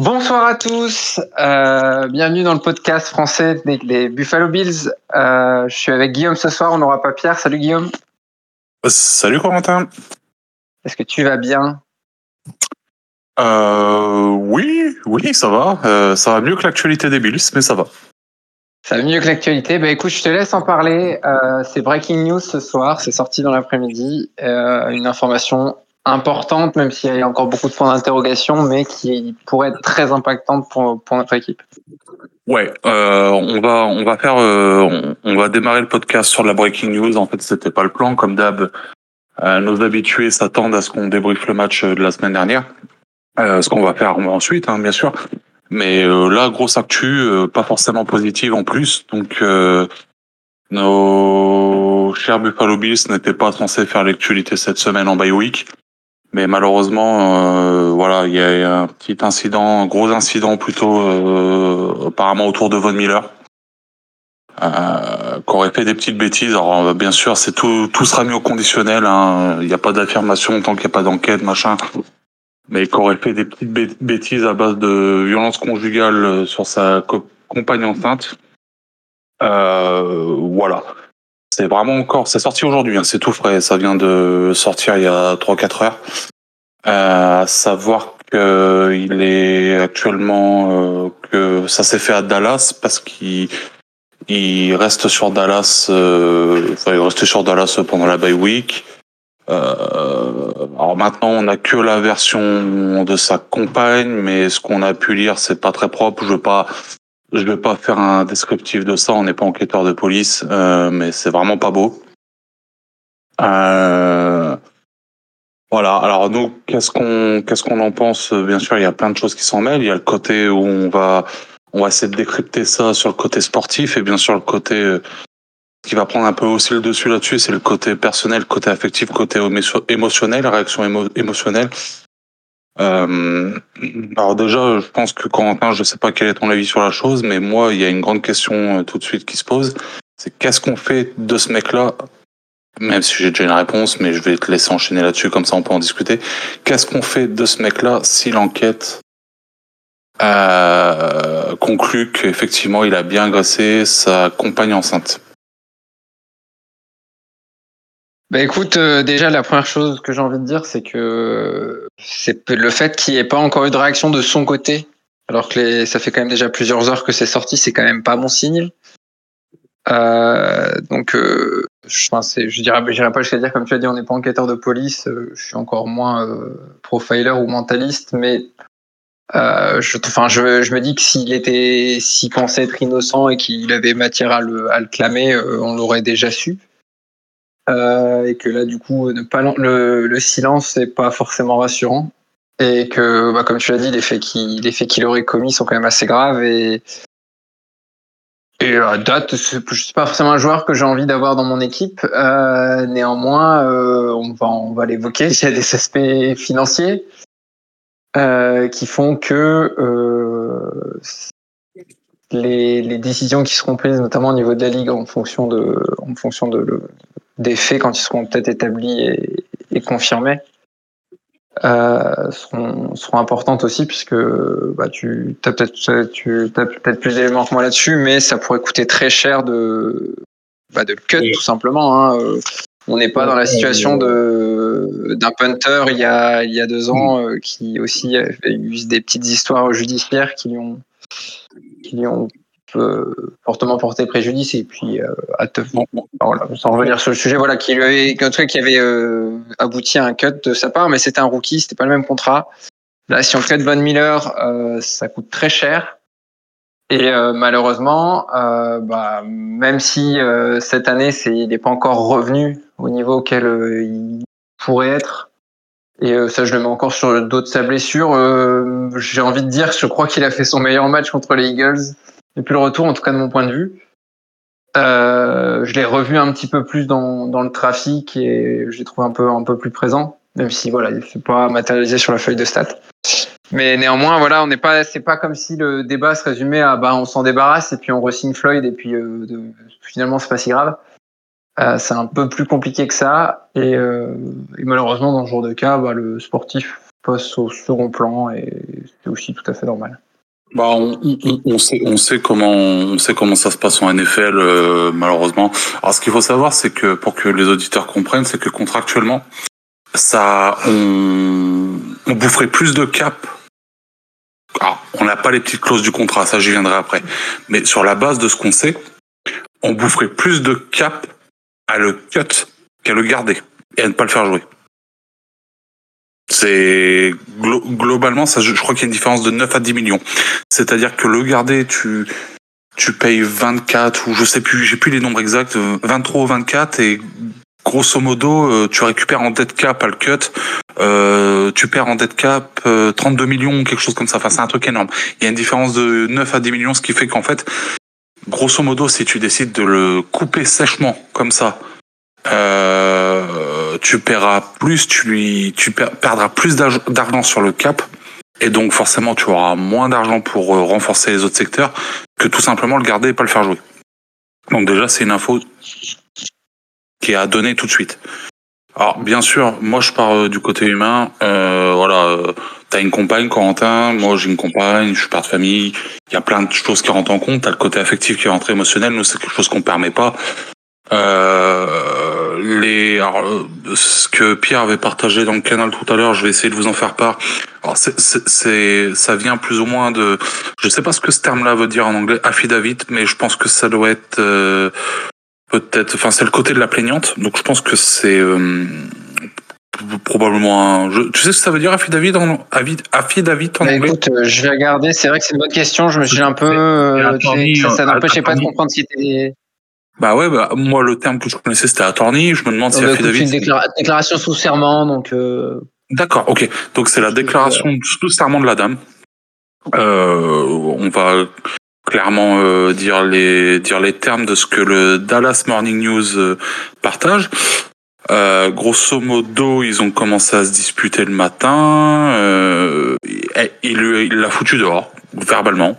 Bonsoir à tous, euh, bienvenue dans le podcast français des, Buffalo Bills. Euh, je suis avec Guillaume ce soir, on n'aura pas Pierre. Salut Guillaume. Salut Corentin. Est-ce que tu vas bien? Euh, Oui, oui, ça va. ça va mieux que l'actualité des Bills, mais ça va. Ça va mieux que l'actualité. Bah écoute, je te laisse en parler. c'est breaking news ce soir, c'est sorti dans l'après-midi. une information importante, même s'il y a encore beaucoup de points d'interrogation, mais qui pourrait être très impactante pour, pour notre équipe. Ouais, euh, on va on va faire euh, on, va démarrer le podcast sur la breaking news. En fait, c'était pas le plan, comme d'hab. Euh, nos habitués s'attendent à ce qu'on débriefe le match de la semaine dernière. ce qu'on va faire ensuite, hein, bien sûr. Mais là, grosse actu, pas forcément positive en plus. Donc, nos chers Buffalo Bills n'étaient pas censés faire l'actualité cette semaine en bye week. Mais malheureusement, euh, voilà, il y a un petit incident, un gros incident plutôt, euh, apparemment autour de Von Miller, euh, aurait fait des petites bêtises. Alors bien sûr, c'est tout, tout sera mis au conditionnel. Hein. Il n'y a pas d'affirmation tant qu'il n'y a pas d'enquête, machin. Mais aurait fait des petites bêtises à base de violence conjugale sur sa compagne enceinte. Euh, voilà. C'est vraiment encore, c'est sorti aujourd'hui, hein, c'est tout frais, ça vient de sortir il y a 3-4 heures. Euh, savoir qu'il est actuellement, euh, que ça s'est fait à Dallas parce qu'il il reste sur Dallas, euh, enfin il reste sur Dallas pendant la bye week. Euh, alors maintenant, on n'a que la version de sa compagne, mais ce qu'on a pu lire, c'est pas très propre. Je veux pas je vais pas faire un descriptif de ça, on n'est pas enquêteur de police, euh, mais c'est vraiment pas beau. Euh, voilà. Alors nous, qu'est-ce qu'on qu'est-ce qu'on en pense? Bien sûr, il y a plein de choses qui s'en mêlent. Il y a le côté où on va on va essayer de décrypter ça sur le côté sportif et bien sûr le côté euh, qui va prendre un peu aussi le dessus là-dessus, c'est le côté personnel, côté affectif, côté émotionnel, réaction émotionnelle. Euh, alors déjà, je pense que Corentin, je sais pas quel est ton avis sur la chose, mais moi, il y a une grande question euh, tout de suite qui se pose. C'est qu'est-ce qu'on fait de ce mec-là? Même si j'ai déjà une réponse, mais je vais te laisser enchaîner là-dessus, comme ça on peut en discuter. Qu'est-ce qu'on fait de ce mec-là si l'enquête euh, conclut qu'effectivement il a bien agressé sa compagne enceinte? Bah écoute, euh, déjà la première chose que j'ai envie de dire, c'est que c'est le fait qu'il n'y ait pas encore eu de réaction de son côté, alors que les, ça fait quand même déjà plusieurs heures que c'est sorti, c'est quand même pas bon signe. Euh, donc, euh, je, enfin, je dirais, j'irai pas jusqu'à dire comme tu as dit, on n'est pas enquêteur de police. Euh, je suis encore moins euh, profiler ou mentaliste, mais je, enfin, je, je, me dis que s'il était, s'il pensait être innocent et qu'il avait matière à le, à le clamer, on l'aurait déjà su. Euh, et que là, du coup, ne pas, le, le silence n'est pas forcément rassurant. Et que, bah, comme tu l'as dit, les faits qu'il aurait commis sont quand même assez graves. Et, à date, je ne suis pas forcément un joueur que j'ai envie d'avoir dans mon équipe. Euh, néanmoins, euh, on va, on va l'évoquer. Il y a des aspects financiers qui font que les, les, décisions qui seront prises, notamment au niveau de la ligue, en fonction de, en fonction de, le, des faits quand ils seront peut-être établis et, confirmés euh, seront, seront, importantes aussi puisque bah, tu as peut-être tu as peut-être plus d'éléments que moi là-dessus, mais ça pourrait coûter très cher de bah, de le cut tout simplement. Hein. On n'est pas dans la situation de d'un punter il y a il y a deux ans euh, qui aussi a eu des petites histoires judiciaires qui lui ont qui lui ont fortement porté préjudice et puis euh, à te, voilà, sans revenir sur le sujet voilà qui lui avait qui avait euh, abouti à un cut de sa part mais c'était un rookie c'était pas le même contrat. Là si on cut Von Miller euh, ça coûte très cher. Et euh, malheureusement euh, bah, même si cette année c'est il n'est pas encore revenu au niveau auquel il pourrait être et ça je le mets encore sur le dos de sa blessure j'ai envie de dire je crois qu'il a fait son meilleur match contre les Eagles depuis le retour, en tout cas de mon point de vue. Euh, je l'ai revu un petit peu plus dans, dans le trafic et j'ai trouvé un peu un peu plus présent, même si voilà, il ne pas matérialisé sur la feuille de stats. Mais néanmoins, voilà, on n'est pas, c'est pas comme si le débat se résumait à bah on s'en débarrasse et puis on re-signe Floyd et puis euh, de, finalement c'est pas si grave. Euh, c'est un peu plus compliqué que ça et, euh, et, malheureusement dans ce genre de cas, bah, le sportif passe au second plan et c'est aussi tout à fait normal. Bah, on, sait, on sait comment, on sait comment ça se passe en NFL, euh, malheureusement. Alors, ce qu'il faut savoir, c'est que pour que les auditeurs comprennent, c'est que contractuellement, ça, on, on boufferait plus de cap. Alors, on n'a pas les petites clauses du contrat, ça j'y viendrai après. Mais sur la base de ce qu'on sait, on boufferait plus de cap à le cut qu'à le garder et à ne pas le faire jouer. C'est globalement, ça, je crois qu'il y a une différence de 9 à 10 millions. C'est-à-dire que le garder, tu tu payes 24 ou je sais plus, j'ai plus les nombres exacts, 23 ou 24 et grosso modo, euh, tu récupères en dead cap à le cut, euh, tu perds en dead cap 32 euh, millions, quelque chose comme ça. Enfin, c'est un truc énorme. Il y a une différence de 9 à 10 millions, ce qui fait qu'en fait, grosso modo, si tu décides de le couper sèchement comme ça, euh, tu plus, tu perdras plus d'argent sur le cap, et donc forcément tu auras moins d'argent pour euh, renforcer les autres secteurs que tout simplement le garder et pas le faire jouer. Donc déjà c'est une info qui est à donner tout de suite. Alors bien sûr, moi je pars euh, du côté humain. Euh, voilà, t'as une compagne, Corentin. Moi j'ai une compagne, je suis père de famille. Il y a plein de choses qui rentrent en compte. T'as le côté affectif qui rentre émotionnel. Nous c'est quelque chose qu'on permet pas. Euh, les, alors, ce que Pierre avait partagé dans le canal tout à l'heure, je vais essayer de vous en faire part. Alors, c'est, c'est, ça vient plus ou moins de, je sais pas ce que ce terme-là veut dire en anglais, affidavit, mais je pense que ça doit être euh, peut-être, enfin, c'est le côté de la plaignante. Donc, je pense que c'est euh, probablement un. Je, tu sais ce que ça veut dire affidavit en affidavit en bah, anglais? Écoute, euh, je vais regarder. C'est vrai que c'est une bonne question. Je me suis un peu, ça, ça n'empêchait pas de comprendre si c'était bah ouais, bah, moi le terme que je connaissais c'était attorney. Je me demande si bah, affidavit. C'est une déclaration sous serment, donc. Euh... D'accord, ok. Donc c'est la déclaration sous serment de la dame. Euh, on va clairement euh, dire les dire les termes de ce que le Dallas Morning News euh, partage. Euh, grosso modo, ils ont commencé à se disputer le matin. Euh, il l'a foutu dehors, verbalement.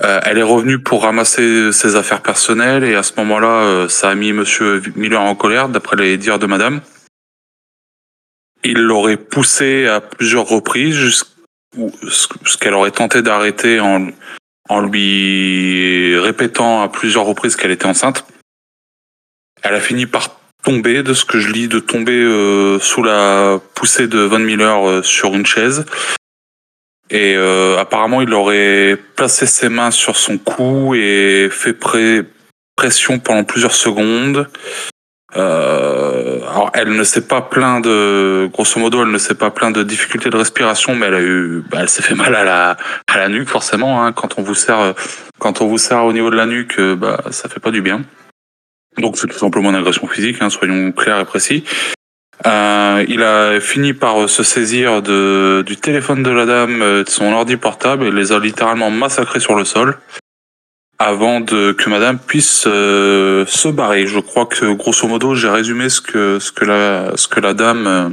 Euh, elle est revenue pour ramasser ses affaires personnelles et à ce moment-là, euh, ça a mis Monsieur Miller en colère, d'après les dires de Madame. Il l'aurait poussé à plusieurs reprises, ce qu'elle aurait tenté d'arrêter en, en lui répétant à plusieurs reprises qu'elle était enceinte. Elle a fini par tomber, de ce que je lis, de tomber euh, sous la poussée de Von Miller sur une chaise. Et euh, apparemment, il aurait placé ses mains sur son cou et fait pression pendant plusieurs secondes. Euh, alors, elle ne s'est pas plaint de, grosso modo, elle ne s'est pas plaint de difficultés de respiration, mais elle a eu, bah, elle s'est fait mal à la, à la nuque forcément. Hein, quand on vous serre, quand on vous serre au niveau de la nuque, bah, ça fait pas du bien. Donc c'est tout simplement une agression physique, hein, soyons clairs et précis. Euh, il a fini par se saisir de, du téléphone de la dame, euh, de son ordi portable, et les a littéralement massacrés sur le sol avant de, que madame puisse euh, se barrer. Je crois que grosso modo, j'ai résumé ce que, ce que la, ce que la dame, euh,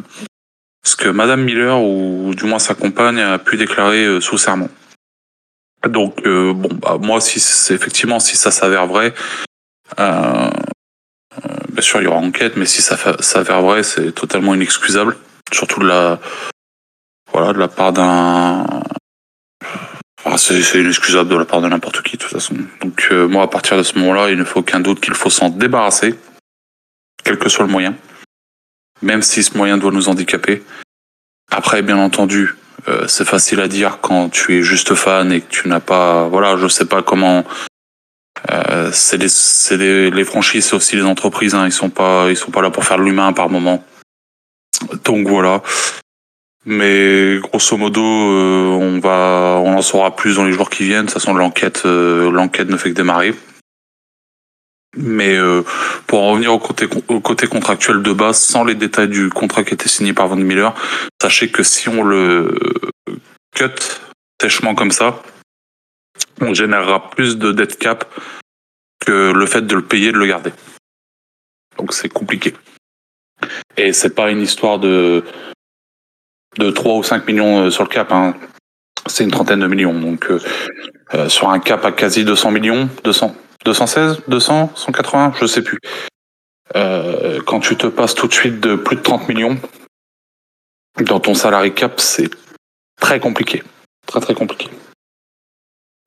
ce que madame Miller, ou du moins sa compagne, a pu déclarer sous serment. Donc, bon, bah, moi, si effectivement, si ça s'avère vrai, euh, bien sûr, il y aura enquête, mais si ça s'avère vrai, c'est totalement inexcusable. Surtout de la, part d'un. C'est inexcusable de la part de n'importe qui, de toute façon. Donc, euh, moi, à partir de ce moment-là, il ne faut aucun doute qu'il faut s'en débarrasser, quel que soit le moyen, même si ce moyen doit nous handicaper. Après, bien entendu, euh, c'est facile à dire quand tu es juste fan et que tu n'as pas, voilà, je sais pas comment euh, c'est les, les, franchises, c'est aussi les entreprises. Hein, ils sont pas, ils sont pas là pour faire l'humain par moment. Donc voilà. Mais grosso modo, euh, on va, on en saura plus dans les jours qui viennent. De toute façon, l'enquête, euh, l'enquête ne fait que démarrer. Mais pour en revenir au côté, au côté contractuel de base, sans les détails du contrat qui a été signé par Von Miller, sachez que si on le cut sèchement comme ça, on générera plus de debt cap que le fait de le payer, de le garder. Donc c'est compliqué. Et c'est pas une histoire de de 3 ou 5 millions euh, sur le cap. Hein. C'est une trentaine de millions. Donc euh, euh, sur un cap à quasi 200 millions, 200, 216, 200, 180, je sais plus. quand tu te passes tout de suite de plus de 30 millions, dans ton salary cap, c'est très compliqué. Très très compliqué.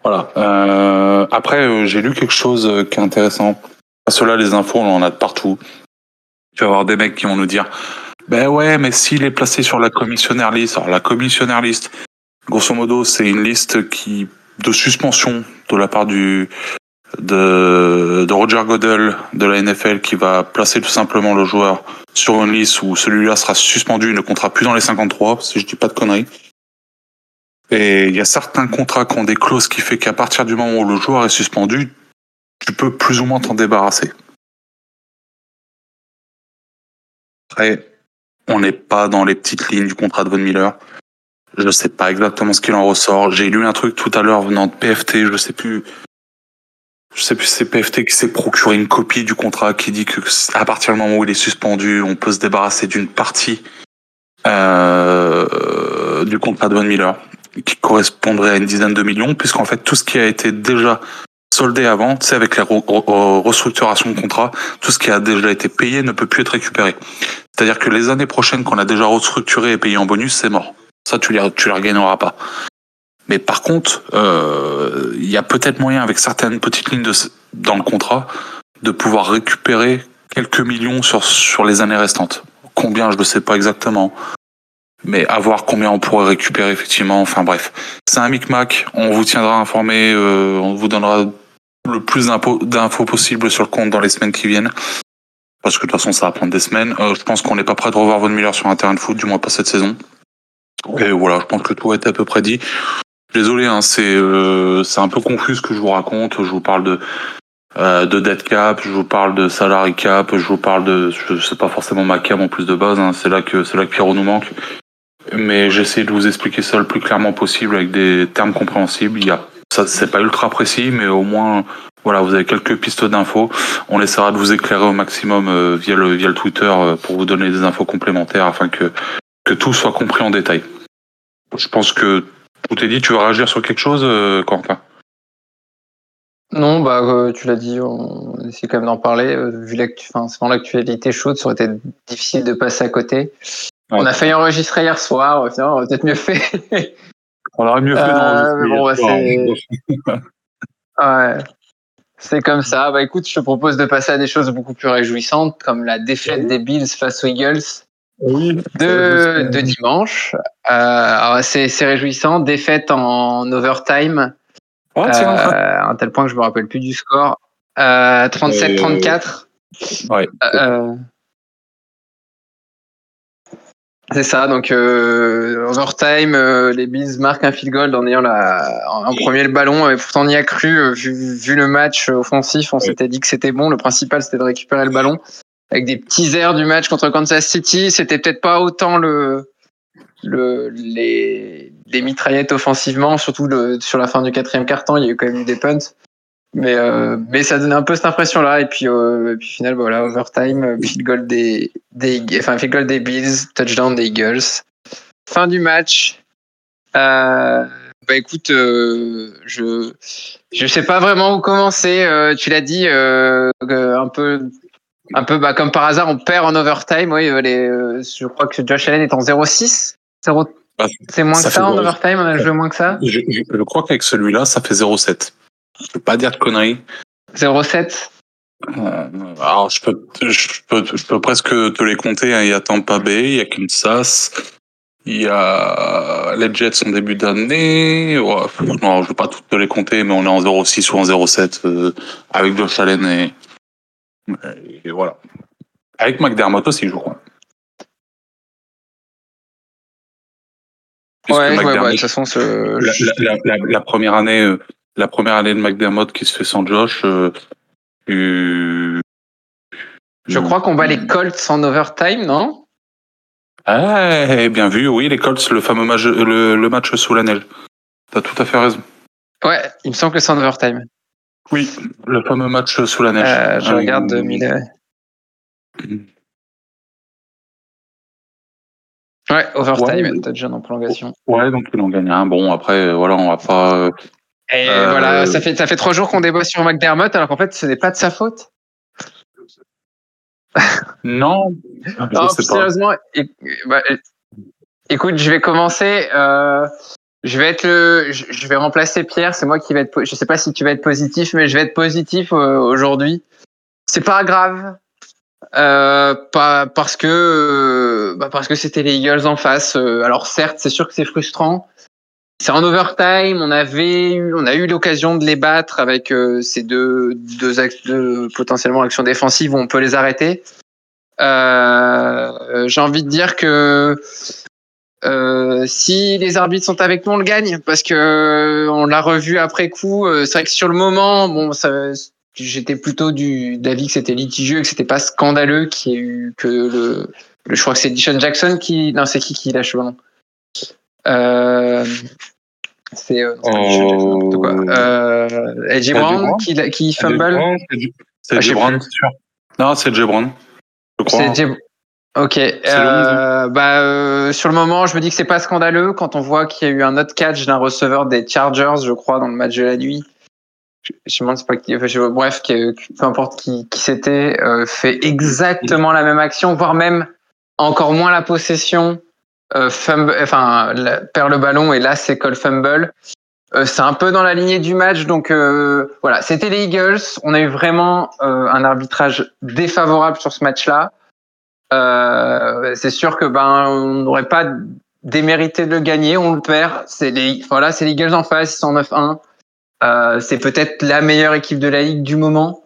Voilà. Euh, après, euh, j'ai lu quelque chose euh, qui est intéressant. Cela, les infos, on en a de partout. Tu vas avoir des mecs qui vont nous dire, ben ouais, mais s'il est placé sur la commissionnaire list, alors la commissionnaire list, grosso modo, c'est une liste qui de suspension de la part du de, de Roger Goodell de la NFL qui va placer tout simplement le joueur sur une liste où celui-là sera suspendu, il ne comptera plus dans les 53, si je dis pas de conneries. Et il y a certains contrats qui ont des clauses qui fait qu'à partir du moment où le joueur est suspendu, tu peux plus ou moins t'en débarrasser. Après, on n'est pas dans les petites lignes du contrat de Von Miller. Je ne sais pas exactement ce qu'il en ressort. J'ai lu un truc tout à l'heure venant de PFT, je sais plus. Je sais plus si c'est PFT qui s'est procuré une copie du contrat qui dit que à partir du moment où il est suspendu, on peut se débarrasser d'une partie euh, du contrat de Miller qui correspondrait à une dizaine de millions, puisqu'en fait tout ce qui a été déjà soldé avant, c'est avec la restructuration de contrat, tout ce qui a déjà été payé ne peut plus être récupéré. C'est-à-dire que les années prochaines qu'on a déjà restructuré et payé en bonus, c'est mort. Ça, tu les, les regagneras pas. Mais par contre, euh, il y a peut-être moyen avec certaines petites lignes dans le contrat de pouvoir récupérer quelques millions sur, sur les années restantes. Combien, je ne sais pas exactement mais à voir combien on pourrait récupérer effectivement. Enfin bref, c'est un micmac. On vous tiendra informé, euh, on vous donnera le plus d'infos possible sur le compte dans les semaines qui viennent. Parce que de toute façon, ça va prendre des semaines. Euh, je pense qu'on n'est pas prêt de revoir Von Miller sur un terrain de foot, du moins pas cette saison. Et voilà, je pense que tout est à peu près dit. Désolé, hein, c'est euh, c'est un peu confus ce que je vous raconte. Je vous parle de euh, de dead cap, je vous parle de salary cap, je vous parle de, je sais pas forcément ma cam en plus de base. Hein, c'est là que c'est là que Pierrot nous manque mais j'essaie de vous expliquer ça le plus clairement possible avec des termes compréhensibles. Il y a, ça, c'est pas ultra précis, mais au moins, voilà, vous avez quelques pistes d'infos. On essaiera de vous éclairer au maximum euh, via le via le Twitter euh, pour vous donner des infos complémentaires afin que que tout soit compris en détail. Je pense que tout est dit. Tu veux réagir sur quelque chose, euh, non, bah tu l'as dit, on essaie quand même d'en parler. vu l'actualité chaude, ça aurait été difficile de passer à côté. On a failli enregistrer hier soir, on aurait peut-être mieux fait. on aurait mieux fait euh, bon, bah, ouais. C'est comme ça. Bah écoute, je te propose de passer à des choses beaucoup plus réjouissantes, comme la défaite des Bills face aux Eagles de, de dimanche. Euh, c'est réjouissant. Défaite en overtime. Oh, euh, à un tel point que je me rappelle plus du score. 37-34. Ouais. C'est ça, donc euh, overtime, euh, les Bills marquent un field goal en ayant la, en, premier le ballon, et pourtant on y a cru, euh, vu, le match offensif, on s'était dit que c'était bon, le principal c'était de récupérer le ballon, avec des petits airs du match contre Kansas City, c'était peut-être pas autant le, le les, les mitraillettes offensivement, surtout le, sur la fin du quatrième quart-temps, il y a eu quand même eu des punts, mais, euh, mais ça donnait un peu cette impression-là. Et puis, euh, et puis final, voilà, overtime, euh, field goal des, des, enfin, field goal des Bills, touchdown des Eagles. Fin du match. Euh, bah écoute, je je sais pas vraiment où commencer. Tu l'as dit, un peu un peu bah, comme par hasard, on perd en overtime. Oui, les, je crois que Josh Allen est en 0-6. Ah, c'est moins que ça en overtime, on a joué moins que ça. Je, je, je crois qu'avec celui-là, ça fait 0-7. Je peux pas dire de conneries. 07 euh, alors je peux, je peux, je peux presque te les compter. Hein. Il y a Tampa Bay, il y a Kansas, il y a les Jets en début d'année. Ouais, non, je veux pas toutes te les compter, mais on est en 06 ou en 07 euh, avec Josh Allen et, et, voilà. Avec McDermott aussi, je crois. ouais, ouais, ouais, de toute façon, la, la, la, la, première année, euh, la première année de McDermott qui se fait sans Josh. Euh, euh, je crois qu'on bat les Colts en overtime, non? Ah, bien vu, oui, les Colts, le fameux match, le, match sous la neige. T'as tout à fait raison. Ouais, il me semble que c'est en overtime. Oui, le fameux match sous la neige. Euh, je regarde 2000. Ouais, overtime, t'as déjà en prolongation. Ouais, donc ils ont gagné un. Bon, après, voilà, on va pas. Et euh, voilà, ça fait, ça fait trois jours qu'on débat sur McDermott, alors qu'en fait, ce n'est pas de sa faute. non. non sérieusement, bah, Écoute, je vais commencer. Euh, je vais être le, je vais remplacer Pierre. C'est moi qui vais être. Je sais pas si tu vas être positif, mais je vais être positif euh, aujourd'hui. C'est pas grave. Euh, pas parce que euh, bah parce que c'était les Eagles en face. alors certes, c'est sûr que c'est frustrant. C'est en overtime. On avait eu, on a eu l'occasion de les battre avec ces deux deux axes de potentiellement actions défensives où on peut les arrêter. J'ai envie de dire que euh, si les arbitres sont avec nous, on le gagne parce que euh, on l'a revu après coup. Euh, c'est vrai que sur le moment, bon, j'étais plutôt du d'avis que c'était litigieux, que c'était pas scandaleux, qu'il y ait eu que le, je crois que c'est Dishon Jackson qui, non, c'est qui qui lâche le ballon? Euh, c'est euh, oh... quoi. Euh, AJ Brown qui, qui fumble. C'est AJ Brown, c'est sûr. Non, c'est AJ Brown. Je crois. Ok. Euh, bah, euh, sur le moment, je me dis que c'est pas scandaleux quand on voit qu'il y a eu un autre catch d'un receveur des Chargers, je crois, dans le match de la nuit. Je, je me demande pas qui. bref, peu importe qui, qui c'était, euh, fait exactement la même action, voire même encore moins la possession. Euh, fumble, enfin, perd le ballon et là c'est call fumble. Euh, c'est un peu dans la lignée du match, donc voilà, c'était les Eagles. On a eu vraiment un arbitrage défavorable sur ce match-là. Euh, c'est sûr que ben on n'aurait pas démérité de le gagner, on le perd. C'est les voilà, c'est les Eagles en face, ils sont 9-1. Euh, c'est peut-être la meilleure équipe de la ligue du moment.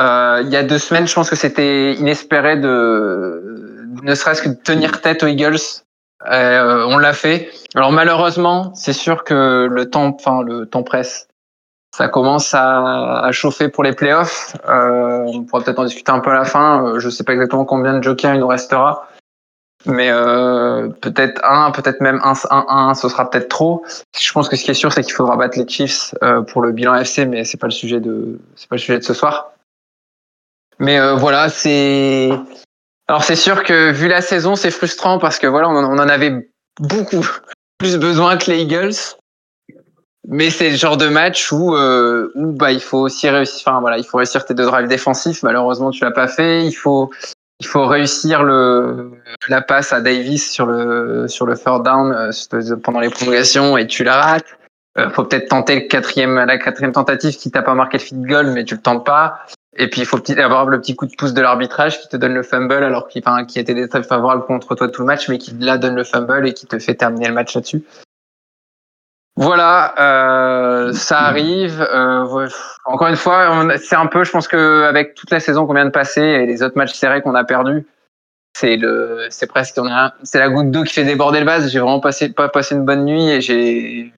Euh, il y a deux semaines, je pense que c'était inespéré de ne serait-ce que de tenir tête aux Eagles. Euh, on l'a fait. Alors malheureusement, c'est sûr que le temps, enfin le temps presse ça commence à, à, chauffer pour les playoffs. Euh, on pourra peut-être en discuter un peu à la fin. Euh, je sais pas exactement combien de jokers il nous restera. Mais euh, peut-être un, peut-être même un, un, un, ce sera peut-être trop. Je pense que ce qui est sûr, c'est qu'il faudra battre les Chiefs euh, pour le bilan FC, mais c'est pas le sujet de, c'est pas le sujet de ce soir. Mais euh, voilà, c'est. Alors c'est sûr que vu la saison, c'est frustrant parce que voilà, on en, avait beaucoup plus besoin que les Eagles. Mais c'est le genre de match où, euh, où bah, il faut aussi réussir. Enfin voilà, il faut réussir tes deux drives défensifs. Malheureusement, tu l'as pas fait. Il faut, il faut réussir le la passe à Davis sur le sur le third down euh, pendant les prolongations et tu la rates. Euh, faut peut-être tenter le quatrième la quatrième tentative qui t'a pas marqué le feed goal, mais tu le tentes pas. Et puis il faut avoir le petit coup de pouce de l'arbitrage qui te donne le fumble alors qu'il enfin, qui était très favorable contre toi tout le match, mais qui là donne le fumble et qui te fait terminer le match là-dessus. Voilà, euh, ça arrive. Euh, encore une fois, c'est un peu, je pense que avec toute la saison qu'on vient de passer et les autres matchs serrés qu'on a perdus, c'est le, c'est presque, c'est la goutte d'eau qui fait déborder le vase. J'ai vraiment passé, pas passé une bonne nuit et j'ai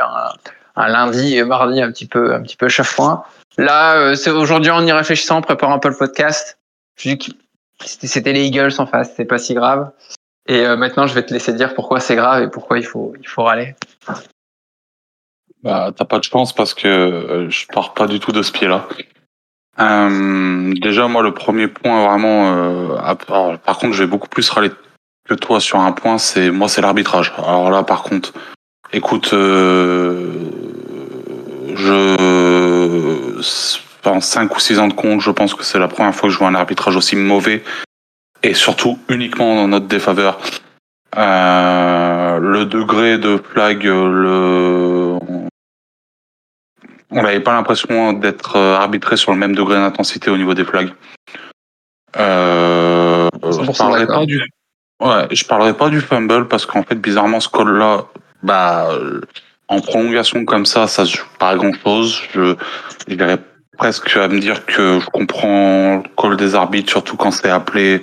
un, un, lundi et mardi un petit peu, un petit peu chafouin. Là, euh, aujourd'hui en y réfléchissant, en préparant un peu le podcast. C'était les Eagles en face, c'est pas si grave. Et euh, maintenant, je vais te laisser dire pourquoi c'est grave et pourquoi il faut, il râler. Bah, t'as pas de chance parce que euh, je pars pas du tout de ce pied-là. Déjà, moi, le premier point vraiment. Par contre, je vais beaucoup plus râler que toi sur un point. C'est moi, c'est l'arbitrage. Alors là, par contre, écoute, je en 5 ou 6 ans de compte, je pense que c'est la première fois que je vois un arbitrage aussi mauvais et surtout uniquement dans notre défaveur. Euh, le degré de flag, le... on n'avait pas l'impression d'être arbitré sur le même degré d'intensité au niveau des flags. Euh, je parlerai pas du, ouais, je parlerai pas du fumble parce qu'en fait, bizarrement, ce call-là, bah, en prolongation comme ça, ça se joue pas à grand chose. Je, je dirais presque à me dire que je comprends le call des arbitres, surtout quand c'est appelé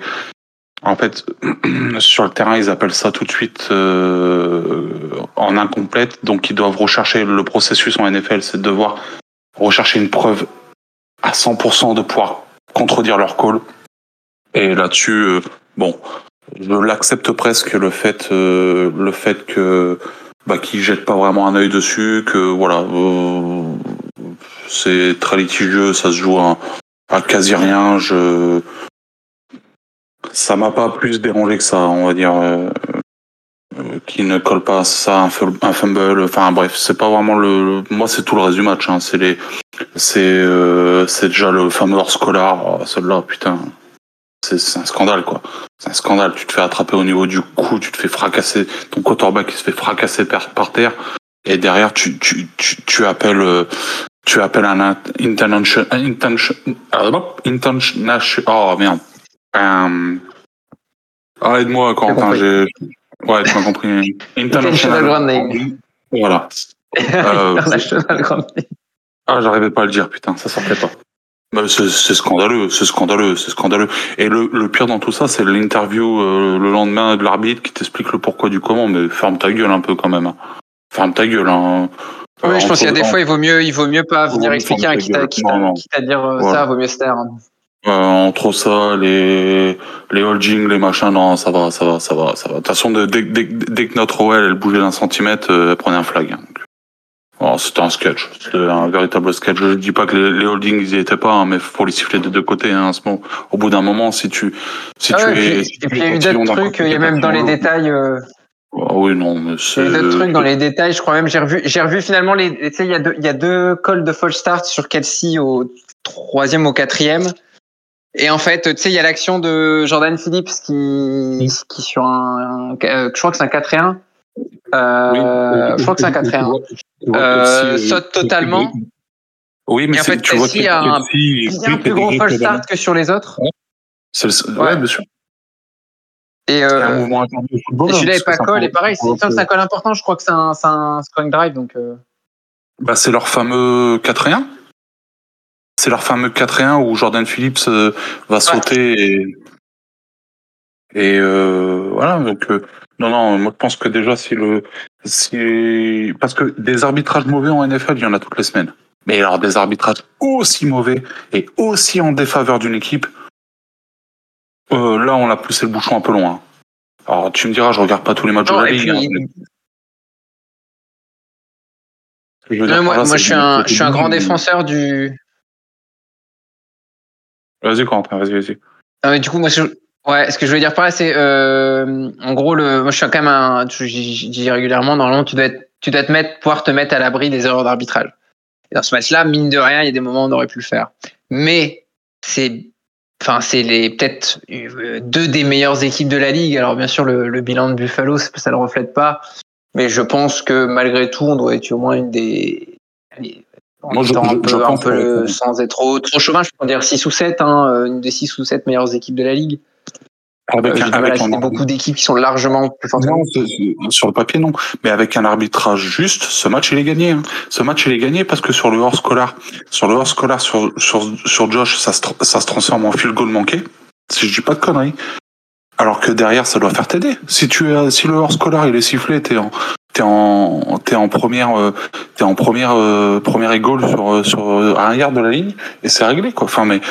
en fait, sur le terrain, ils appellent ça tout de suite euh, en incomplète. Donc, ils doivent rechercher le processus en NFL, c'est de devoir rechercher une preuve à 100% de pouvoir contredire leur call. Et là-dessus, euh, bon, je l'accepte presque le fait, euh, le fait que bah, qu'ils jettent pas vraiment un œil dessus, que voilà, euh, c'est très litigieux, ça se joue à, à quasi rien. Je ça m'a pas plus dérangé que ça, on va dire. Euh, euh, qui ne colle pas ça, un, fumble, enfin bref, c'est pas vraiment le. Moi, c'est tout le reste du match. Hein. C'est les, c'est, euh, c'est déjà le fameux hors scolar. Oh, Celle-là, putain, c'est un scandale, quoi. C'est un scandale. Tu te fais attraper au niveau du cou, tu te fais fracasser, ton quarterback qui se fait fracasser par, par terre, et derrière, tu, tu, tu, tu appelles, euh, tu appelles un international, international, oh merde. Euh, ah, aide-moi, Quentin, j'ai, ouais, tu m'as compris. International. Voilà. Euh, international Grand Ah, j'arrivais pas à le dire, putain, ça sortait pas. Bah, c'est scandaleux, c'est scandaleux, c'est scandaleux. Et le, le, pire dans tout ça, c'est l'interview euh, le lendemain de l'arbitre qui t'explique le pourquoi du comment. Mais ferme ta gueule un peu quand même. Hein. Ferme ta gueule. Hein. Oui, je pense qu'il y a des fois, il vaut mieux, il vaut mieux pas venir expliquer, hein, quitte, à, quitte, à, dire euh, ça, vaut mieux se taire. Hein. Euh, entre ça, les les holdings, les machins, non, ça va, ça va, ça va, ça va. De toute façon, dès, dès, dès que notre OL elle bougeait d'un centimètre, elle prenait un flag. Hein. Oh, c'était un sketch, c'était un véritable sketch. Je dis pas que les, holdings ils y étaient pas, hein, mais faut les siffler de deux côtés. Hein, ce moment. Au bout d'un moment, si tu, si ah tu es, et puis il y a eu d'autres trucs, il y a même dans les détails. Euh... Ah oui, non, mais c'est. Il y a eu d'autres trucs dans les détails. Je crois même j'ai revu, j'ai revu finalement les. Tu sais, il y a deux, il y a deux calls de false start sur Kelsey au troisième au quatrième. Et en fait, tu sais, il y a l'action de Jordan Phillips qui, qui sur un, je crois que c'est un 4 et 1 euh, je crois que c'est un 4 1. Euh, saute totalement. Oui, mais en fait, tu vois a un, bien plus gros false start que sur les autres. Ouais. bien sûr. Et, euh, celui-là n'est pas call. Et pareil, c'est un call important. Je crois que c'est un, un scoring drive. Donc, euh... bah, c'est leur fameux 4 et 1. C'est leur fameux 4 et 1 où Jordan Phillips euh, va sauter et, et euh, voilà. Donc, euh, non, non, moi je pense que déjà si le si parce que des arbitrages mauvais en NFL, il y en a toutes les semaines. Mais alors des arbitrages aussi mauvais et aussi en défaveur d'une équipe, euh, là on a poussé le bouchon un peu loin. Alors tu me diras, je regarde pas tous les matchs de la ligue. Hein, moi, moi je suis un, je suis un grand défenseur du. Vas-y, Quentin, vas-y, vas-y. Ah, mais du coup, moi, je, Ouais, ce que je veux dire par là, c'est euh, en gros, le, moi je suis quand même un, je, dis régulièrement, normalement, tu dois être, tu dois te mettre, pouvoir te mettre à l'abri des erreurs d'arbitrage. Et dans ce match-là, mine de rien, il y a des moments où on aurait pu le faire. Mais c'est, enfin, c'est les peut-être euh, deux des meilleures équipes de la ligue. Alors bien sûr, le, le bilan de Buffalo, ça le reflète pas, mais je pense que malgré tout, on doit être au moins une des, moi, je, un peu, un peu sans être trop, trop chauvin, je peux dire 6 ou 7, hein, une des 6 ou 7 meilleures équipes de la ligue. Avec, euh, avec beaucoup d'équipes qui sont largement plus fortes. Non, sur le papier, non. Mais avec un arbitrage juste, ce match, il est gagné. Hein. Ce match, il est gagné parce que sur le hors scolaire, sur le hors scolaire, sur, sur, sur Josh, ça se, ça se transforme en field goal manqué. Si je dis pas de conneries. Alors que derrière, ça doit faire t'aider. Si tu es, si le hors scolaire, il est sifflé, t'es en, t'es en, t'es en première, euh, t'es en première, euh, première égale sur, sur, à un yard de la ligne, et c'est réglé, quoi. Enfin, mais,